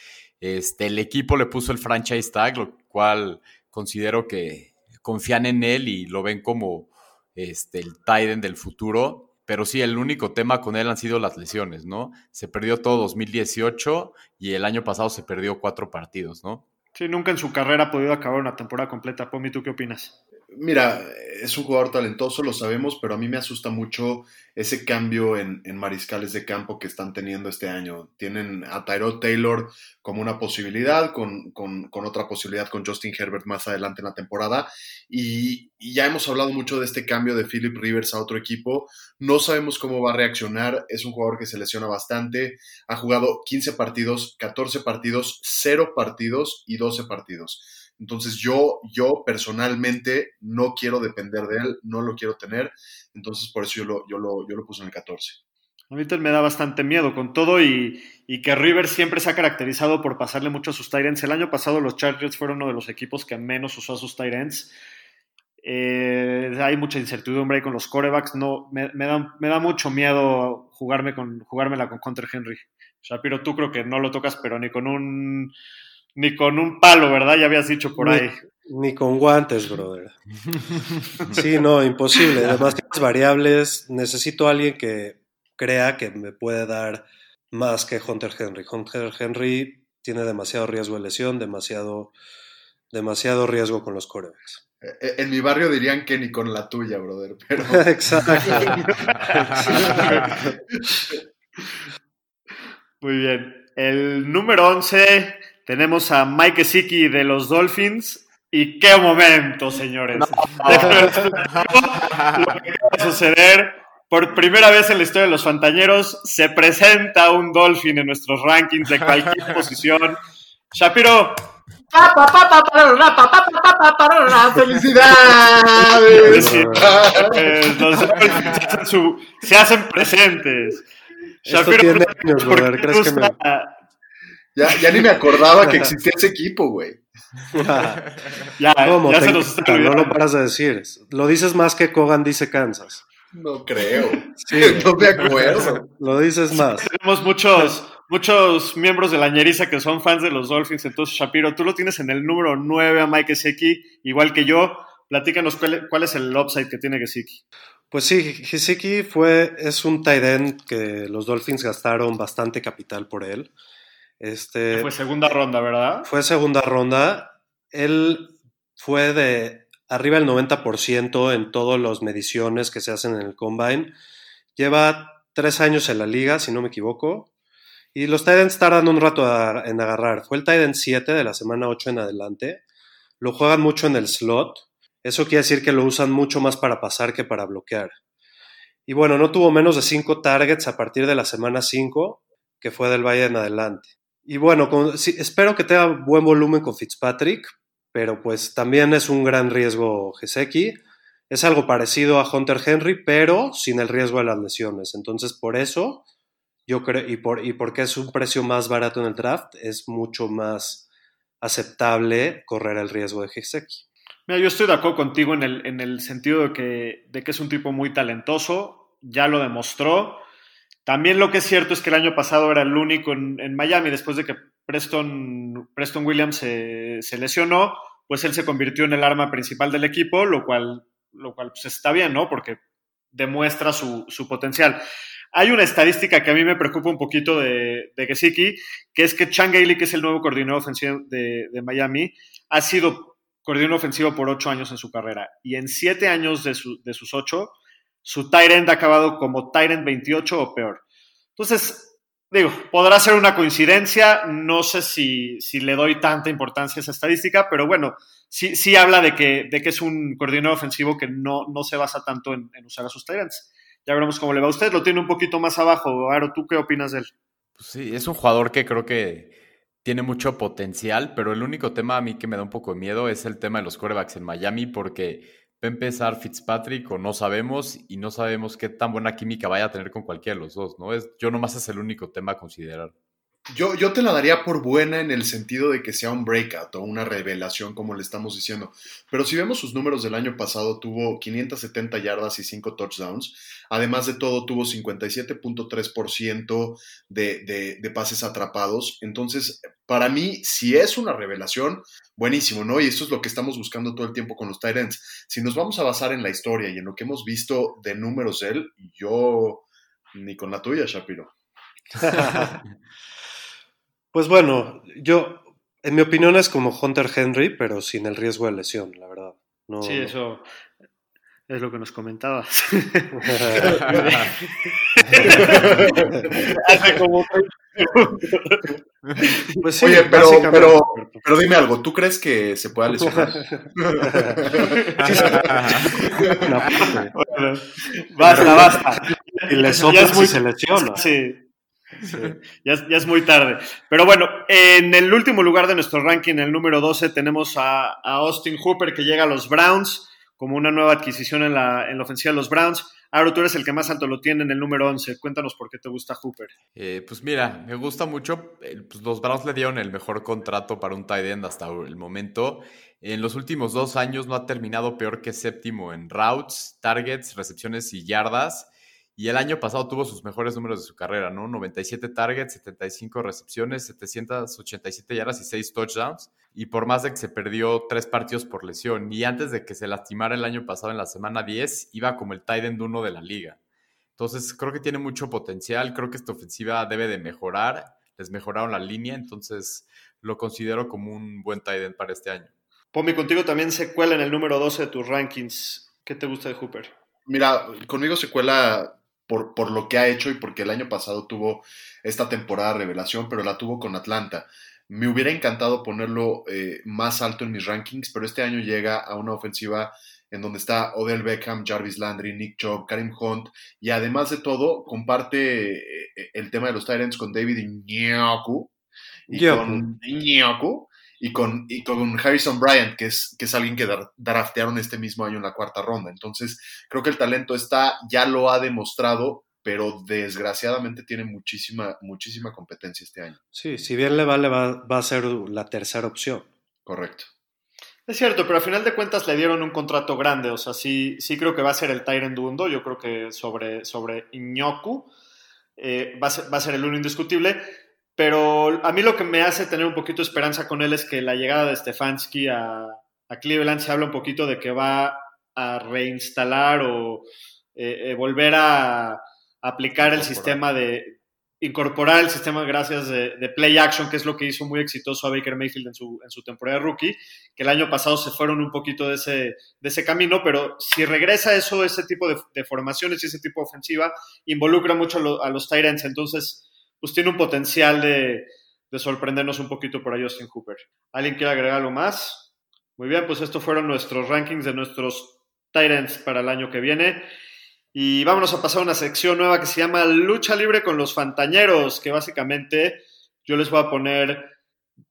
[SPEAKER 4] Este, el equipo le puso el franchise tag, lo cual considero que confían en él y lo ven como este, el Tiden del futuro. Pero sí, el único tema con él han sido las lesiones, ¿no? Se perdió todo 2018 y el año pasado se perdió cuatro partidos, ¿no?
[SPEAKER 1] Sí, nunca en su carrera ha podido acabar una temporada completa. Pomi, ¿tú qué opinas?
[SPEAKER 3] Mira, es un jugador talentoso, lo sabemos, pero a mí me asusta mucho ese cambio en, en mariscales de campo que están teniendo este año. Tienen a Tyrod Taylor como una posibilidad, con, con, con, otra posibilidad con Justin Herbert más adelante en la temporada. Y, y, ya hemos hablado mucho de este cambio de Philip Rivers a otro equipo. No sabemos cómo va a reaccionar. Es un jugador que se lesiona bastante. Ha jugado 15 partidos, 14 partidos, 0 partidos y 12 partidos. Entonces yo, yo personalmente no quiero depender de él, no lo quiero tener, entonces por eso yo lo, yo lo, yo lo puse en el 14.
[SPEAKER 1] A mí me da bastante miedo con todo y, y, que River siempre se ha caracterizado por pasarle mucho a sus Tyrants. El año pasado los Chargers fueron uno de los equipos que menos usó a sus Tyrants. Eh, hay mucha incertidumbre ahí con los corebacks. No, me, da, me da mucho miedo jugarme con, jugármela con Hunter Henry. Shapiro, tú creo que no lo tocas, pero ni con un ni con un palo, ¿verdad? Ya habías dicho por
[SPEAKER 2] ni,
[SPEAKER 1] ahí.
[SPEAKER 2] Ni con guantes, brother. Sí, no, imposible. Demasiadas variables. Necesito a alguien que crea que me puede dar más que Hunter Henry. Hunter Henry tiene demasiado riesgo de lesión, demasiado, demasiado riesgo con los corebacks.
[SPEAKER 3] En mi barrio dirían que ni con la tuya, brother. Pero...
[SPEAKER 2] Exacto.
[SPEAKER 1] Muy bien. El número 11 tenemos a Mike Gesicki de los Dolphins. Y qué momento, señores. No. lo que acaba de suceder. Por primera vez en la historia de los Fantañeros se presenta un Dolphin en nuestros rankings de cualquier posición. Shapiro.
[SPEAKER 3] ¡Felicidades!
[SPEAKER 1] Los Dolphins hacen su, se hacen presentes.
[SPEAKER 2] Esto tiene años, brother. ¿Crees que me...
[SPEAKER 3] Ya, ya ni me acordaba que existía ese equipo, güey.
[SPEAKER 1] ya,
[SPEAKER 2] ¿Cómo?
[SPEAKER 1] ya se nos está
[SPEAKER 2] no lo paras de decir. Lo dices más que Kogan dice Kansas.
[SPEAKER 3] No creo.
[SPEAKER 2] Sí.
[SPEAKER 3] No me acuerdo.
[SPEAKER 2] Lo dices más.
[SPEAKER 1] Tenemos muchos, muchos miembros de la ñeriza que son fans de los Dolphins. Entonces, Shapiro, tú lo tienes en el número 9 a Mike Gesicki, igual que yo. Platícanos cuál, cuál es el upside que tiene Gesicki.
[SPEAKER 2] Pues sí, Hisiki fue, es un tight end que los Dolphins gastaron bastante capital por él. Este,
[SPEAKER 1] Fue segunda ronda, ¿verdad?
[SPEAKER 2] fue segunda ronda. Él fue de arriba del 90% en todas las mediciones que se hacen en el combine. Lleva tres años en la liga, si no me equivoco. Y los Titans tardan un rato a- en agarrar. Fue el Titan 7 de la semana 8 en adelante. Lo juegan mucho en el slot. Eso quiere decir que lo usan mucho más para pasar que para bloquear. Y bueno, no tuvo menos de 5 targets a partir de la semana 5, que fue del Valle en adelante. Y bueno, espero que tenga buen volumen con Fitzpatrick, pero pues también es un gran riesgo Gesecki. Es algo parecido a Hunter Henry, pero sin el riesgo de las lesiones. Entonces, por eso, yo creo, y, por, y porque es un precio más barato en el draft, es mucho más aceptable correr el riesgo de Gesecki.
[SPEAKER 1] Mira, yo estoy de acuerdo contigo en el, en el sentido de que, de que es un tipo muy talentoso, ya lo demostró. También lo que es cierto es que el año pasado era el único en, Miami, después de que Preston, Preston Williams se, se lesionó, pues él se convirtió en el arma principal del equipo, lo cual, lo cual pues está bien, ¿no? Porque demuestra su, su potencial. Hay una estadística que a mí me preocupa un poquito de, de Gesicki, que es que Chan Gailey, que es el nuevo coordinador ofensivo de, de Miami, ha sido coordinador ofensivo por ocho años en su carrera. Y en siete años de, su, de sus ocho, su end ha acabado como end 28 o peor. Entonces, digo, podrá ser una coincidencia, no sé si, si le doy tanta importancia a esa estadística, pero bueno, sí, sí habla de que, de que es un coordinador ofensivo que no, no se basa tanto en, usar a sus ends. Ya veremos cómo le va a usted, lo tiene un poquito más abajo. Aro, ¿tú qué opinas de él?
[SPEAKER 4] Pues sí, es un jugador que creo que tiene mucho potencial, pero el único tema a mí que me da un poco de miedo es el tema de los quarterbacks en Miami, porque va a empezar Fitzpatrick o no sabemos y no sabemos qué tan buena química vaya a tener con cualquiera de los dos, ¿no? Es, yo nomás es el único tema a considerar.
[SPEAKER 3] Yo, yo te la daría por buena en el sentido de que sea un breakout o una revelación, como le estamos diciendo. Pero si vemos sus números del año pasado, tuvo 570 yardas y 5 touchdowns. Además de todo, tuvo 57.3% de, de, pases atrapados. Entonces, para mí, si es una revelación, buenísimo, ¿no? Y esto es lo que estamos buscando todo el tiempo con los Titans. Si nos vamos a basar en la historia y en lo que hemos visto de números de él, yo ni con la tuya, Shapiro.
[SPEAKER 2] Pues bueno, yo, en mi opinión es como Hunter Henry, pero sin el riesgo de lesión, la verdad. No,
[SPEAKER 1] Sí,
[SPEAKER 2] no.
[SPEAKER 1] eso es lo que nos comentabas. Hace como
[SPEAKER 2] pues sí,
[SPEAKER 3] Oye, pero, pero, pero dime algo, ¿tú crees que se pueda lesionar?
[SPEAKER 2] Una parte.
[SPEAKER 1] Bueno, basta, basta.
[SPEAKER 2] Y le soplas y se lesiona.
[SPEAKER 1] Sí. Ya, es- muy tarde. Pero bueno, en el último lugar de nuestro ranking, el número 12, tenemos a, Austin Hooper que llega a los Browns como una nueva adquisición en la, en la ofensiva de los Browns. Aaron, tú eres el que más alto lo tiene en el número 11. Cuéntanos por qué te gusta Hooper.
[SPEAKER 4] Eh, pues mira, me gusta mucho. eh, pues los Browns le dieron el mejor contrato para un tight end hasta el momento. En los últimos dos años no ha terminado peor que séptimo en routes, targets, recepciones y yardas. Y el año pasado tuvo sus mejores números de su carrera, ¿no? 97 targets, 75 recepciones, 787 yardas y 6 touchdowns. Y por más de que se perdió tres partidos por lesión. Y antes de que se lastimara el año pasado en la semana 10, iba como el tight end 1 de la liga. Entonces creo que tiene mucho potencial, creo que esta ofensiva debe de mejorar, les mejoraron la línea, entonces lo considero como un buen tight end para este año.
[SPEAKER 1] Pomi, contigo también se cuela en el número 12 de tus rankings. ¿Qué te gusta de Hooper?
[SPEAKER 3] Mira, conmigo se cuela por, por lo que ha hecho y porque el año pasado tuvo esta temporada revelación, pero la tuvo con Atlanta. Me hubiera encantado ponerlo eh, más alto en mis rankings, pero este año llega a una ofensiva en donde está Odell Beckham, Jarvis Landry, Nick Chubb, Karim Hunt, y además de todo, comparte eh, el tema de los Tyrants con David Iñaku, y con Iñaku, y con, y con Harrison Bryant, que es, que es alguien que draftearon este mismo año en la cuarta ronda. Entonces, creo que el talento está, ya lo ha demostrado, pero desgraciadamente tiene muchísima, muchísima competencia este año.
[SPEAKER 2] Sí, si bien le vale, va, va a ser la tercera opción.
[SPEAKER 3] Correcto.
[SPEAKER 1] Es cierto, pero a final de cuentas le dieron un contrato grande. O sea, sí, sí creo que va a ser el Tyrant Dundo. Yo creo que sobre, sobre Iñoku eh, va, a ser, va a ser el uno indiscutible. Pero a mí lo que me hace tener un poquito de esperanza con él es que la llegada de Stefanski a, a Cleveland se habla un poquito de que va a reinstalar o eh, eh, volver a aplicar el
[SPEAKER 4] Incorporar.
[SPEAKER 1] sistema de incorporar el sistema gracias de, de play action, que es lo que hizo muy exitoso a Baker Mayfield en su, en su temporada de rookie, que el año pasado se fueron un poquito de ese, de ese camino, pero si regresa eso, ese tipo de, de formaciones y ese tipo de ofensiva, involucra mucho a, lo- a los Tyrants, entonces pues tiene un potencial de, de sorprendernos un poquito por ahí Austin Hooper. ¿Alguien quiere agregar algo más? Muy bien, pues estos fueron nuestros rankings de nuestros Tyrants para el año que viene. Y vámonos a pasar a una sección nueva que se llama Lucha Libre con los Fantañeros, que básicamente yo les voy a poner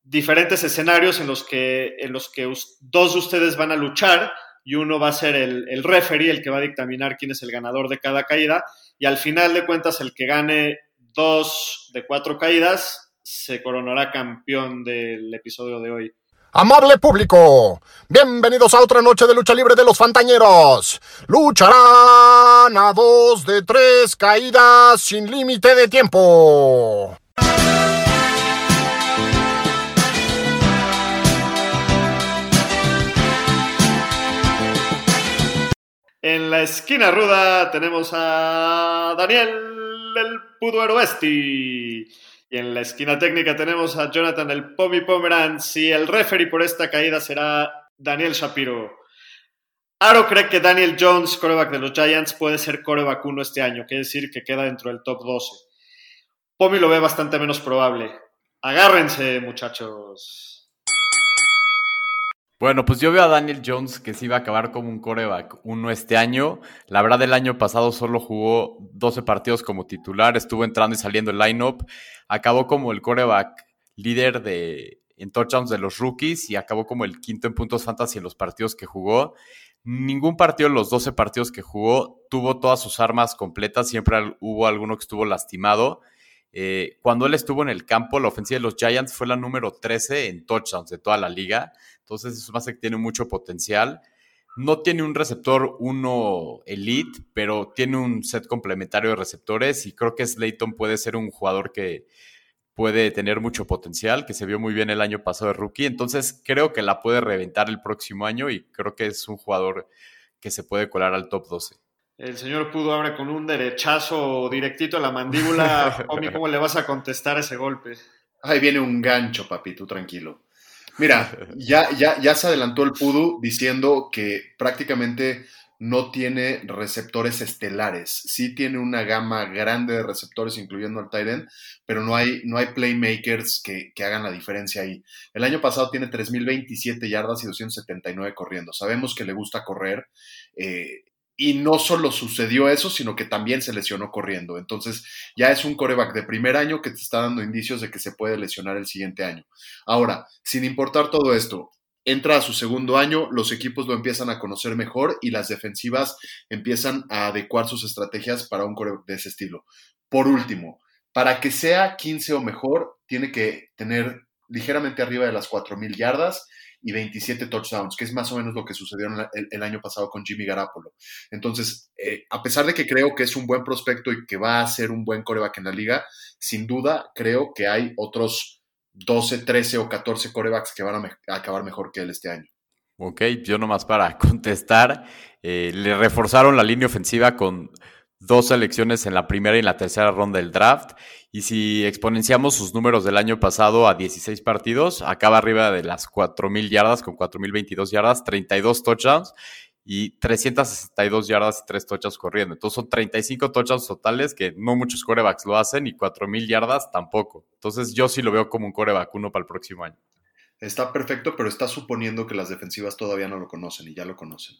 [SPEAKER 1] diferentes escenarios en los que, en los que dos de ustedes van a luchar y uno va a ser el, el referee, el que va a dictaminar quién es el ganador de cada caída. Y al final de cuentas, el que gane dos de cuatro caídas se coronará campeón del episodio de hoy.
[SPEAKER 6] Amable público, bienvenidos a otra noche de lucha libre de los Fantañeros. Lucharán a dos de tres caídas sin límite de tiempo.
[SPEAKER 1] En la esquina ruda tenemos a Daniel el Puduero Esti. Y en la esquina técnica tenemos a Jonathan el Pomi Pomeranz. Y el referee por esta caída será Daniel Shapiro. Aro cree que Daniel Jones, coreback de los Giants, puede ser coreback 1 este año, quiere decir que queda dentro del top 12. Pomi lo ve bastante menos probable. Agárrense, muchachos.
[SPEAKER 4] Bueno, pues yo veo a Daniel Jones que sí va a acabar como un coreback uno este año. La verdad, el año pasado solo jugó 12 partidos como titular, estuvo entrando y saliendo el lineup. Acabó como el coreback líder de, en touchdowns de los rookies y acabó como el quinto en puntos fantasy en los partidos que jugó. Ningún partido en los 12 partidos que jugó tuvo todas sus armas completas, siempre hubo alguno que estuvo lastimado. Eh, cuando él estuvo en el campo, la ofensiva de los Giants fue la número 13 en touchdowns de toda la liga. Entonces, eso más que tiene mucho potencial. No tiene un receptor uno elite, pero tiene un set complementario de receptores y creo que Slayton puede ser un jugador que puede tener mucho potencial, que se vio muy bien el año pasado de rookie. Entonces, creo que la puede reventar el próximo año y creo que es un jugador que se puede colar al top 12.
[SPEAKER 1] El señor Pudo abre con un derechazo directito a la mandíbula. Omi, ¿cómo le vas a contestar ese golpe?
[SPEAKER 3] Ahí viene un gancho, papi, tú tranquilo. Mira, ya, ya, ya se adelantó el Pudu diciendo que prácticamente no tiene receptores estelares. Sí tiene una gama grande de receptores, incluyendo al Tyrant, pero no hay, no hay playmakers que, que, hagan la diferencia ahí. El año pasado tiene 3.027 yardas y 279 corriendo. Sabemos que le gusta correr. Eh, y no solo sucedió eso, sino que también se lesionó corriendo. Entonces, ya es un coreback de primer año que te está dando indicios de que se puede lesionar el siguiente año. Ahora, sin importar todo esto, entra a su segundo año, los equipos lo empiezan a conocer mejor y las defensivas empiezan a adecuar sus estrategias para un coreback de ese estilo. Por último, para que sea 15 o mejor, tiene que tener ligeramente arriba de las 4.000 yardas y 27 touchdowns, que es más o menos lo que sucedió el, año pasado con Jimmy Garapolo. Entonces, eh, a pesar de que creo que es un buen prospecto y que va a ser un buen coreback en la liga, sin duda creo que hay otros 12, 13 o 14 corebacks que van a, acabar mejor que él este año.
[SPEAKER 4] Ok, yo nomás para contestar, eh, le reforzaron la línea ofensiva con dos selecciones en la primera y en la tercera ronda del draft. Y si exponenciamos sus números del año pasado a 16 partidos, acaba arriba de las 4.000 yardas con 4.022 yardas, 32 touchdowns y 362 yardas y 3 touchdowns corriendo. Entonces son 35 touchdowns totales que no muchos corebacks lo hacen y 4.000 yardas tampoco. Entonces yo sí lo veo como un coreback uno para el próximo año.
[SPEAKER 3] Está perfecto, pero está suponiendo que las defensivas todavía no lo conocen y ya lo conocen.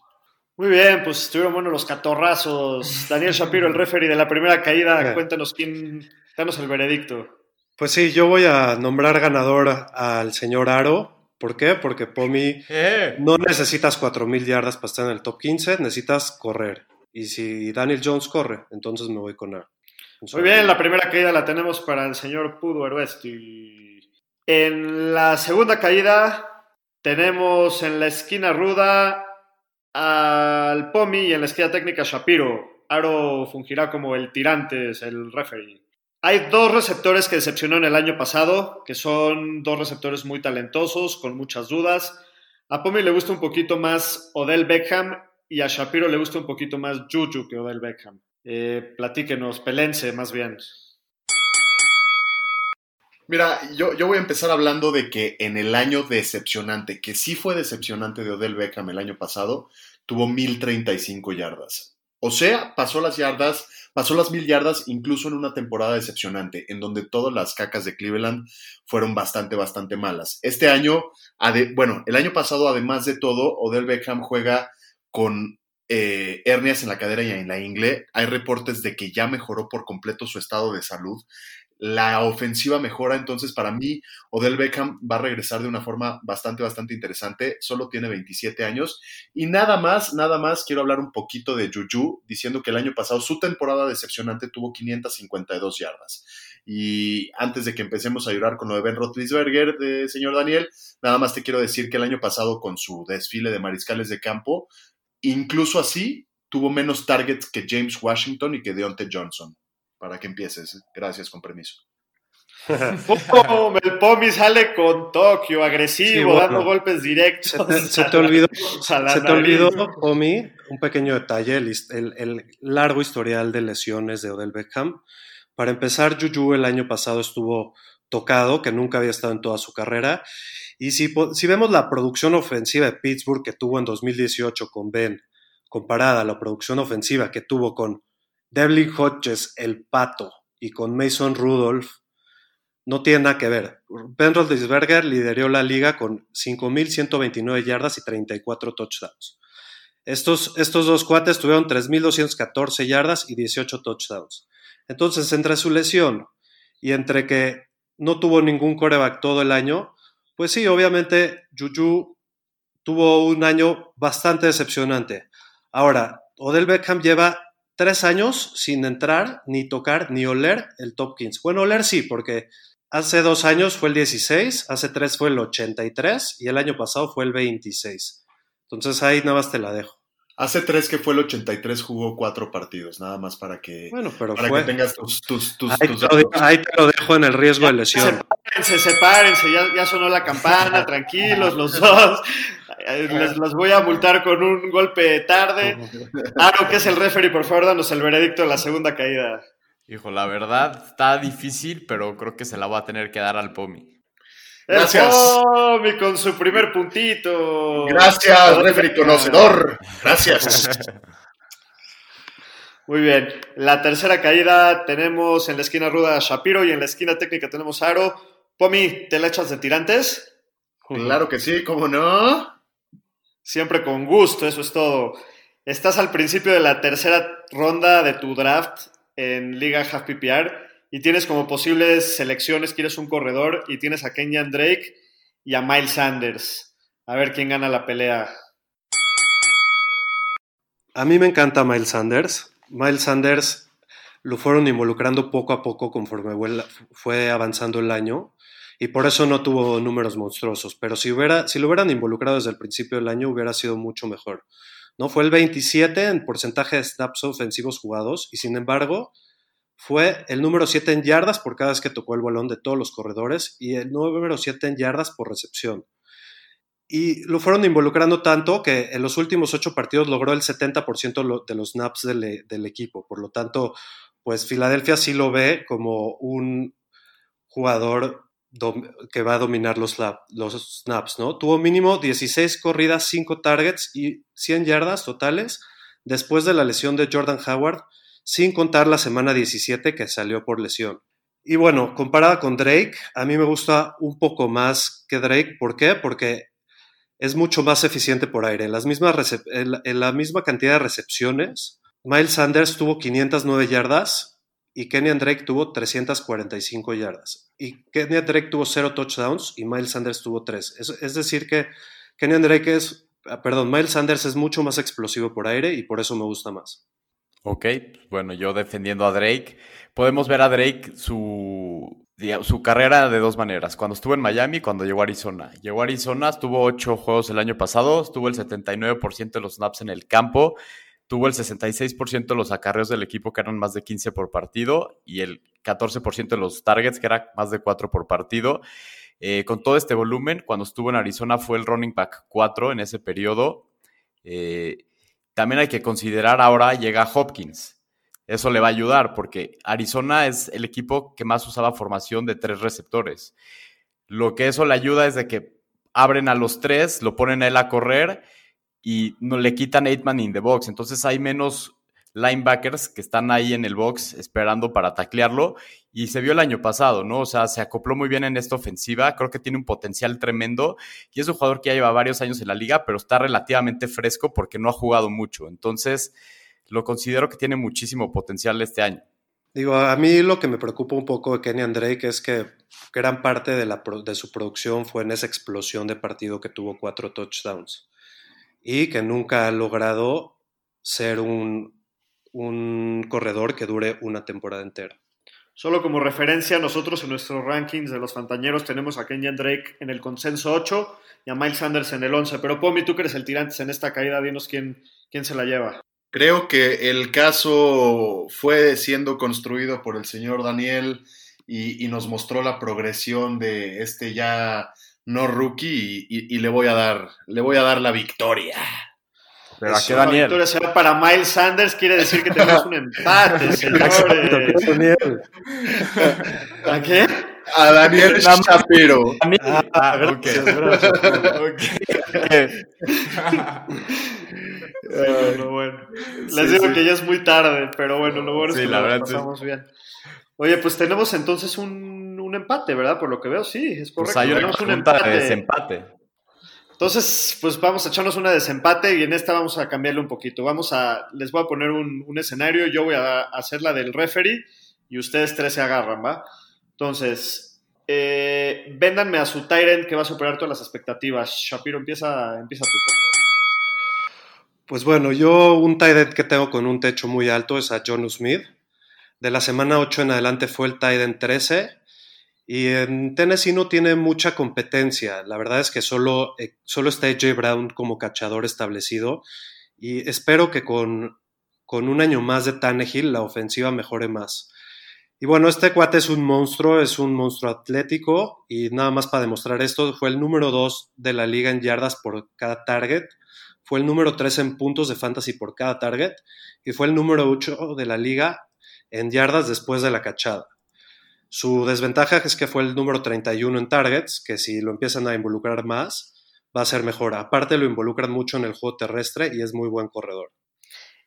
[SPEAKER 1] Muy bien, pues estuvieron buenos los catorrazos. Daniel Shapiro, el referee de la primera caída, cuéntanos quién, danos el veredicto.
[SPEAKER 2] Pues sí, yo voy a nombrar ganador al señor Aro. ¿Por qué? Porque Pomi
[SPEAKER 4] Eh.
[SPEAKER 2] no necesitas 4.000 yardas para estar en el top 15, necesitas correr. Y si Daniel Jones corre, entonces me voy con Aro.
[SPEAKER 1] Muy bien, la primera caída la tenemos para el señor Pudo Eruesti. En la segunda caída tenemos en la esquina ruda al Pomi y en la esquina técnica Shapiro. Aro fungirá como el tirantes, el referee. Hay dos receptores que decepcionaron el año pasado, que son dos receptores muy talentosos, con muchas dudas. A Pomi le gusta un poquito más Odell Beckham y a Shapiro le gusta un poquito más Juju que Odell Beckham. Eh, platíquenos, pelense más bien.
[SPEAKER 3] Mira, yo, yo voy a empezar hablando de que en el año decepcionante, que sí fue decepcionante de Odell Beckham el año pasado, tuvo 1035 yardas. O sea, pasó las yardas, pasó las mil yardas incluso en una temporada decepcionante, en donde todas las cacas de Cleveland fueron bastante, bastante malas. Este año, bueno, el año pasado, además de todo, Odell Beckham juega con eh, hernias en la cadera y en la ingle. Hay reportes de que ya mejoró por completo su estado de salud la ofensiva mejora, entonces para mí Odell Beckham va a regresar de una forma bastante, bastante interesante, solo tiene 27 años y nada más, nada más quiero hablar un poquito de Juju, diciendo que el año pasado su temporada decepcionante tuvo 552 yardas. Y antes de que empecemos a llorar con lo de Ben Roethlisberger, de señor Daniel, nada más te quiero decir que el año pasado con su desfile de mariscales de campo, incluso así tuvo menos targets que James Washington y que Deontay Johnson para que empieces. Gracias, con permiso.
[SPEAKER 1] El Pomi sale con Tokio, agresivo,
[SPEAKER 2] Sí, bueno.
[SPEAKER 1] dando golpes directos.
[SPEAKER 2] Se te, se te olvidó,
[SPEAKER 1] la
[SPEAKER 2] se te olvidó, Omi, un pequeño detalle, el, el- el largo historial de lesiones de Odell Beckham. Para empezar, Juju el año pasado estuvo tocado, que nunca había estado en toda su carrera. Y si, po- si vemos la producción ofensiva de Pittsburgh que tuvo en 2018 con Ben, comparada a la producción ofensiva que tuvo con Devlin Hodges, el Pato, y con Mason Rudolph, no tiene nada que ver. Ben Roethlisberger lideró la liga con 5.129 yardas y 34 touchdowns. Estos, estos dos cuates tuvieron 3.214 yardas y 18 touchdowns. Entonces, entre su lesión y entre que no tuvo ningún coreback todo el año, pues sí, obviamente Juju tuvo un año bastante decepcionante. Ahora, Odell Beckham lleva tres años sin entrar, ni tocar, ni oler el top 15. Bueno, oler sí, porque hace dos años fue el 16, hace tres fue el 83 y el año pasado fue el 26. Entonces ahí nada más te la dejo.
[SPEAKER 3] Hace tres que fue el 83 jugó cuatro partidos, nada más para que,
[SPEAKER 2] Bueno, pero
[SPEAKER 3] para
[SPEAKER 2] fue.
[SPEAKER 3] que tengas tus, tus, tus,
[SPEAKER 2] Ahí
[SPEAKER 3] tus
[SPEAKER 2] te, lo,
[SPEAKER 3] datos.
[SPEAKER 2] ahí te lo dejo en el riesgo de lesión.
[SPEAKER 1] Sepárense, sepárense, ya, ya sonó la campana, tranquilos los dos. Eh, Les los voy a multar con un golpe tarde. Aro, que es el referee, por favor, danos el veredicto de la segunda caída.
[SPEAKER 4] Hijo, la verdad está difícil, pero creo que se la va a tener que dar al Pomi.
[SPEAKER 3] Gracias.
[SPEAKER 1] Pomi con su primer puntito.
[SPEAKER 3] Gracias, referee conocedor. Gracias.
[SPEAKER 1] Muy bien. La tercera caída tenemos en la esquina ruda a Shapiro y en la esquina técnica tenemos a Aro. Pomi, ¿te la echas de tirantes?
[SPEAKER 3] Claro que sí, ¿cómo no?
[SPEAKER 1] Siempre con gusto, eso es todo. Estás al principio de la tercera ronda de tu draft en Liga Half PPR y tienes como posibles selecciones, quieres un corredor y tienes a Kenyan Drake y a Miles Sanders. A ver quién gana la pelea.
[SPEAKER 2] A mí me encanta Miles Sanders. Miles Sanders lo fueron involucrando poco a poco conforme fue avanzando el año y por eso no tuvo números monstruosos. Pero si, hubiera, si lo hubieran involucrado desde el principio del año hubiera sido mucho mejor. ¿no? Fue el 27 en porcentaje de snaps ofensivos jugados y sin embargo fue el número 7 en yardas por cada vez que tocó el balón de todos los corredores y el número 7 en yardas por recepción. Y lo fueron involucrando tanto que en los últimos ocho partidos logró el 70% de los snaps del, del, equipo. Por lo tanto, pues Filadelfia sí lo ve como un jugador que va a dominar los, snaps, ¿no? Tuvo mínimo 16 corridas, 5 targets y 100 yardas totales después de la lesión de Jordan Howard, sin contar la semana 17 que salió por lesión. Y bueno, comparada con Drake, a mí me gusta un poco más que Drake. ¿Por qué? Porque es mucho más eficiente por aire. En, las mismas en la misma cantidad de recepciones, Miles Sanders tuvo 509 yardas y Kenyan Drake tuvo 345 yardas. Y Kenyan Drake tuvo 0 touchdowns y Miles Sanders tuvo 3. Es, es, decir que Kenyan Drake es, ah, perdón, Miles Sanders es mucho más explosivo por aire y por eso me gusta más.
[SPEAKER 4] Ok, bueno, yo defendiendo a Drake, podemos ver a Drake su, su carrera de dos maneras. Cuando estuvo en Miami, cuando llegó a Arizona. Llegó a Arizona, estuvo 8 juegos el año pasado, estuvo el 79% de los snaps en el campo tuvo el 66% de los acarreos del equipo, que eran más de 15 por partido, y el 14% de los targets, que era más de 4 por partido. Eh, con todo este volumen, cuando estuvo en Arizona fue el running back 4 en ese periodo. Eh, también hay que considerar ahora llega Hopkins. Eso le va a ayudar porque Arizona es el equipo que más usaba formación de tres receptores. Lo que eso le ayuda es de que abren a los tres, lo ponen a él a correr y no le quitan eight man in the box. Entonces hay menos linebackers que están ahí en el box esperando para taclearlo. Y se vio el año pasado, ¿no? O sea, se acopló muy bien en esta ofensiva. Creo que tiene un potencial tremendo. Y es un jugador que ya lleva varios años en la liga, pero está relativamente fresco porque no ha jugado mucho. Entonces, lo considero que tiene muchísimo potencial este año.
[SPEAKER 2] Digo, a mí lo que me preocupa un poco de Kenny Drake es que gran parte de, la, de su producción fue en esa explosión de partido que tuvo cuatro touchdowns y que nunca ha logrado ser un, corredor que dure una temporada entera.
[SPEAKER 1] Solo como referencia, nosotros en nuestros rankings de los Fantañeros tenemos a Kenyan Drake en el consenso 8 y a Miles Sanders en el 11. Pero Pomi, tú que eres el tirantes en esta caída, dinos quién, quién se la lleva.
[SPEAKER 3] Creo que el caso fue siendo construido por el señor Daniel y, y nos mostró la progresión de este ya no rookie y, le voy a dar le voy a dar la victoria.
[SPEAKER 1] Pero a qué Daniel. La victoria será para Miles Sanders, quiere decir que tenemos un empate, señores. ¿A qué?
[SPEAKER 3] A Daniel Shapiro.
[SPEAKER 1] Ah, ah, gracias, bueno, bueno. Les digo que ya es muy tarde, pero bueno, lo bueno es que lo pasamos bien. Oye, pues tenemos entonces un empate, ¿verdad? Por lo que veo, sí, es pues correcto.
[SPEAKER 4] Pues hay una un empate. de desempate.
[SPEAKER 1] Entonces, pues vamos a echarnos una desempate y en esta vamos a cambiarle un poquito. Vamos a, les voy a poner un, escenario, yo voy a hacer la del referee y ustedes tres se agarran, ¿va? Entonces, eh, véndanme a su Tyrant que va a superar todas las expectativas. Shapiro, empieza, empieza tú.
[SPEAKER 2] Pues bueno, yo un Tyrant que tengo con un techo muy alto es a John Smith. De la semana 8 en adelante fue el Tyrant 13 y en Tennessee no tiene mucha competencia. La verdad es que solo, eh, solo está AJ Brown como cachador establecido. Y espero que con, con un año más de Tannehill la ofensiva mejore más. Y bueno, este cuate es un monstruo, es un monstruo atlético. Y nada más para demostrar esto, fue el número 2 de la liga en yardas por cada target. Fue el número 3 en puntos de fantasy por cada target. Y fue el número 8 de la liga en yardas después de la cachada. Su desventaja es que fue el número 31 en targets, que si lo empiezan a involucrar más, va a ser mejor. Aparte lo involucran mucho en el juego terrestre y es muy buen corredor.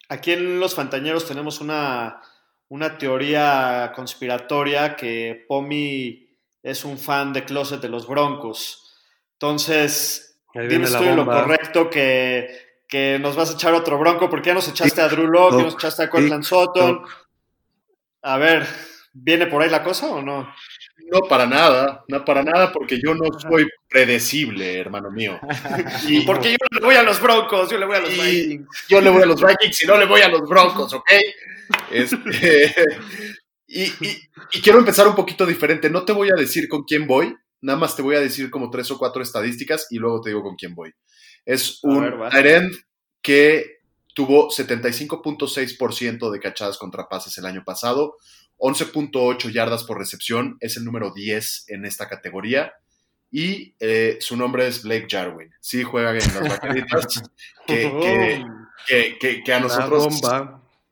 [SPEAKER 1] Aquí en Los Fantañeros tenemos una, una teoría conspiratoria que Pomi es un fan de closet de los Broncos. Entonces, estoy en lo correcto que, que nos vas a echar otro Bronco porque ya nos echaste a Drew Locke, ya nos echaste a Cortland Sutton. A ver, ¿viene por ahí la cosa o no?
[SPEAKER 3] No para nada, no para nada, porque yo no soy predecible, hermano mío. Y
[SPEAKER 1] Porque yo le voy a los Broncos, yo le voy a los Vikings.
[SPEAKER 3] yo le voy a los Vikings y no le voy a los Broncos, ¿ok? Este, y, y- y quiero empezar un poquito diferente. No te voy a decir con quién voy, nada más te voy a decir como tres o cuatro estadísticas y luego te digo con quién voy. Es un
[SPEAKER 1] ver, va.
[SPEAKER 3] tight end que tuvo 75.6% de cachadas contra pases el año pasado, 11.8 yardas por recepción, es el número 10 en esta categoría. Y eh, su nombre es Blake Jarwin. Sí, juega en las vaqueritas. que, que- que, que- a nosotros.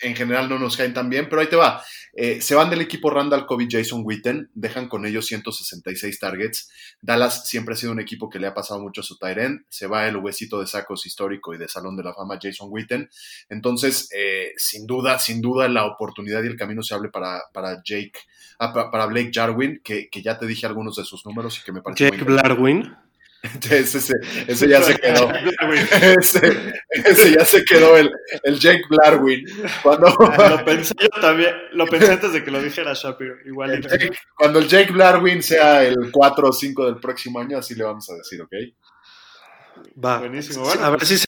[SPEAKER 3] En general no nos caen tan bien, pero ahí te va. Eh, se van del equipo Randall y Jason Witten, dejan con ellos 166 targets. Dallas siempre ha sido un equipo que le ha pasado mucho a su tight. Se va el huesito de sacos histórico y de Salón de la Fama Jason Witten. Entonces, eh, sin duda, sin duda, la oportunidad y el camino se hable para, para Jake, ah, pa- para Blake Jarwin, que, que ya te dije algunos de sus números y que me parece
[SPEAKER 2] Jake Blarwin.
[SPEAKER 3] Ese, ese- ese ya se quedó. ese, ese ya se quedó el, el Jake Blarwin. Cuando,
[SPEAKER 1] Lo pensé yo también, lo pensé antes de que lo dijera Shapiro, igual.
[SPEAKER 3] el Jake- cuando el Jake Blarwin sea el 4 o 5 del próximo año, así le vamos a decir, ¿ok?
[SPEAKER 2] Va.
[SPEAKER 1] Buenísimo, bueno.
[SPEAKER 2] A ver si se.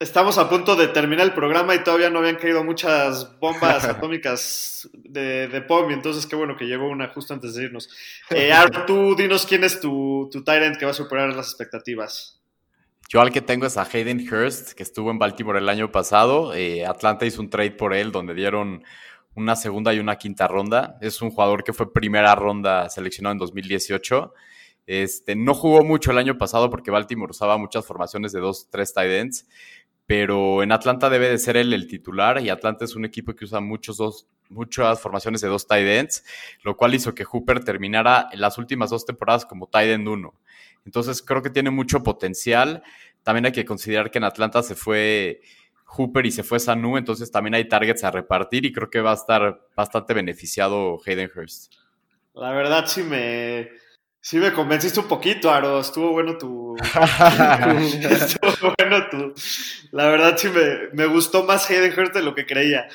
[SPEAKER 1] Estamos a punto de terminar el programa y todavía no habían caído muchas bombas atómicas de, de POM, entonces qué bueno que llegó una justo antes de irnos. Eh, tú dinos quién es tu, tu Tyrant que va a superar las expectativas.
[SPEAKER 4] Yo al que tengo es a Hayden Hurst, que estuvo en Baltimore el año pasado. Eh, Atlanta hizo un trade por él donde dieron una segunda y una quinta ronda. Es un jugador que fue primera ronda seleccionado en 2018. Este, no jugó mucho el año pasado porque Baltimore usaba muchas formaciones de dos, tres tight ends, pero en Atlanta debe de ser él el titular y Atlanta es un equipo que usa muchos dos, muchas formaciones de dos tight ends, lo cual hizo que Hooper terminara las últimas dos temporadas como tight end 1. Entonces creo que tiene mucho potencial. También hay que considerar que en Atlanta se fue Hooper y se fue Sanu, entonces también hay targets a repartir y creo que va a estar bastante beneficiado Hayden Hurst.
[SPEAKER 1] La verdad sí me, sí me convenciste un poquito, Aro. Estuvo bueno tu... Estuvo bueno tu... La verdad sí me, me gustó más Hayden Hurst de lo que creía.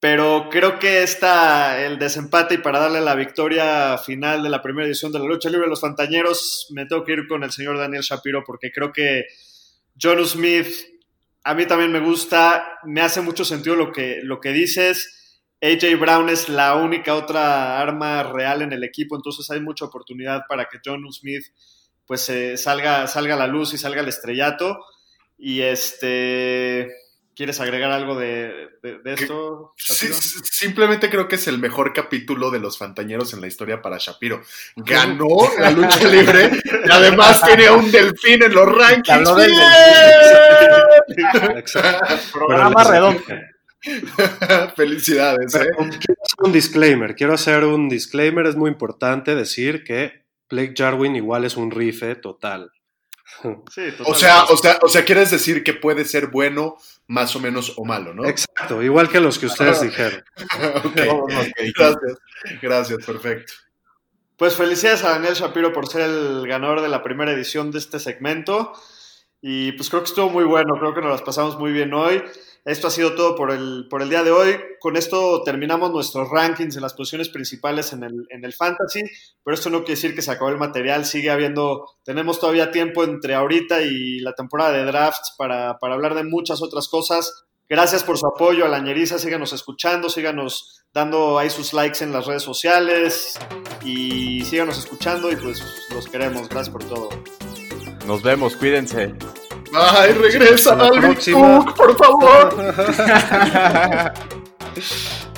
[SPEAKER 1] Pero creo que está el desempate y para darle la victoria final de la primera edición de la lucha libre de los Fantañeros, me tengo que ir con el señor Daniel Shapiro porque creo que John Smith a mí también me gusta, me hace mucho sentido lo que, lo que dices. AJ Brown es la única otra arma real en el equipo, entonces hay mucha oportunidad para que John Smith pues eh, salga, salga a la luz y salga al estrellato. Y este, ¿quieres agregar algo de, de- de esto?
[SPEAKER 3] Sí, simplemente creo que es el mejor capítulo de los Fantañeros en la historia para Shapiro. Ganó la lucha libre y además tiene un delfín en los rankings.
[SPEAKER 4] Programa redondo.
[SPEAKER 3] Felicidades, ¿eh?
[SPEAKER 2] Pero quiero hacer un disclaimer. Quiero hacer un disclaimer. Es muy importante decir que Blake Jarwin igual es un rife total.
[SPEAKER 1] Sí,
[SPEAKER 3] O sea, o sea, o sea, quieres decir que puede ser bueno, más o menos, o malo, ¿no?
[SPEAKER 2] Exacto, igual que los que ustedes dijeron.
[SPEAKER 4] Que dijimos.
[SPEAKER 3] Gracias, gracias, perfecto.
[SPEAKER 1] Pues felicidades a Daniel Shapiro por ser el ganador de la primera edición de este segmento. Y pues creo que estuvo muy bueno, creo que nos las pasamos muy bien hoy. Esto ha sido todo por el, por el día de hoy. Con esto terminamos nuestros rankings en las posiciones principales en el, en el fantasy, pero esto no quiere decir que se acabó el material, sigue habiendo, tenemos todavía tiempo entre ahorita y la temporada de drafts para, para hablar de muchas otras cosas. Gracias por su apoyo a la ñeriza, síganos escuchando, síganos dando ahí sus likes en las redes sociales y síganos escuchando y pues los queremos. Gracias por todo.
[SPEAKER 4] Nos vemos, cuídense.
[SPEAKER 3] Ay, regresa
[SPEAKER 2] Hasta la
[SPEAKER 3] Alvin
[SPEAKER 2] próxima.
[SPEAKER 3] Cook, por favor.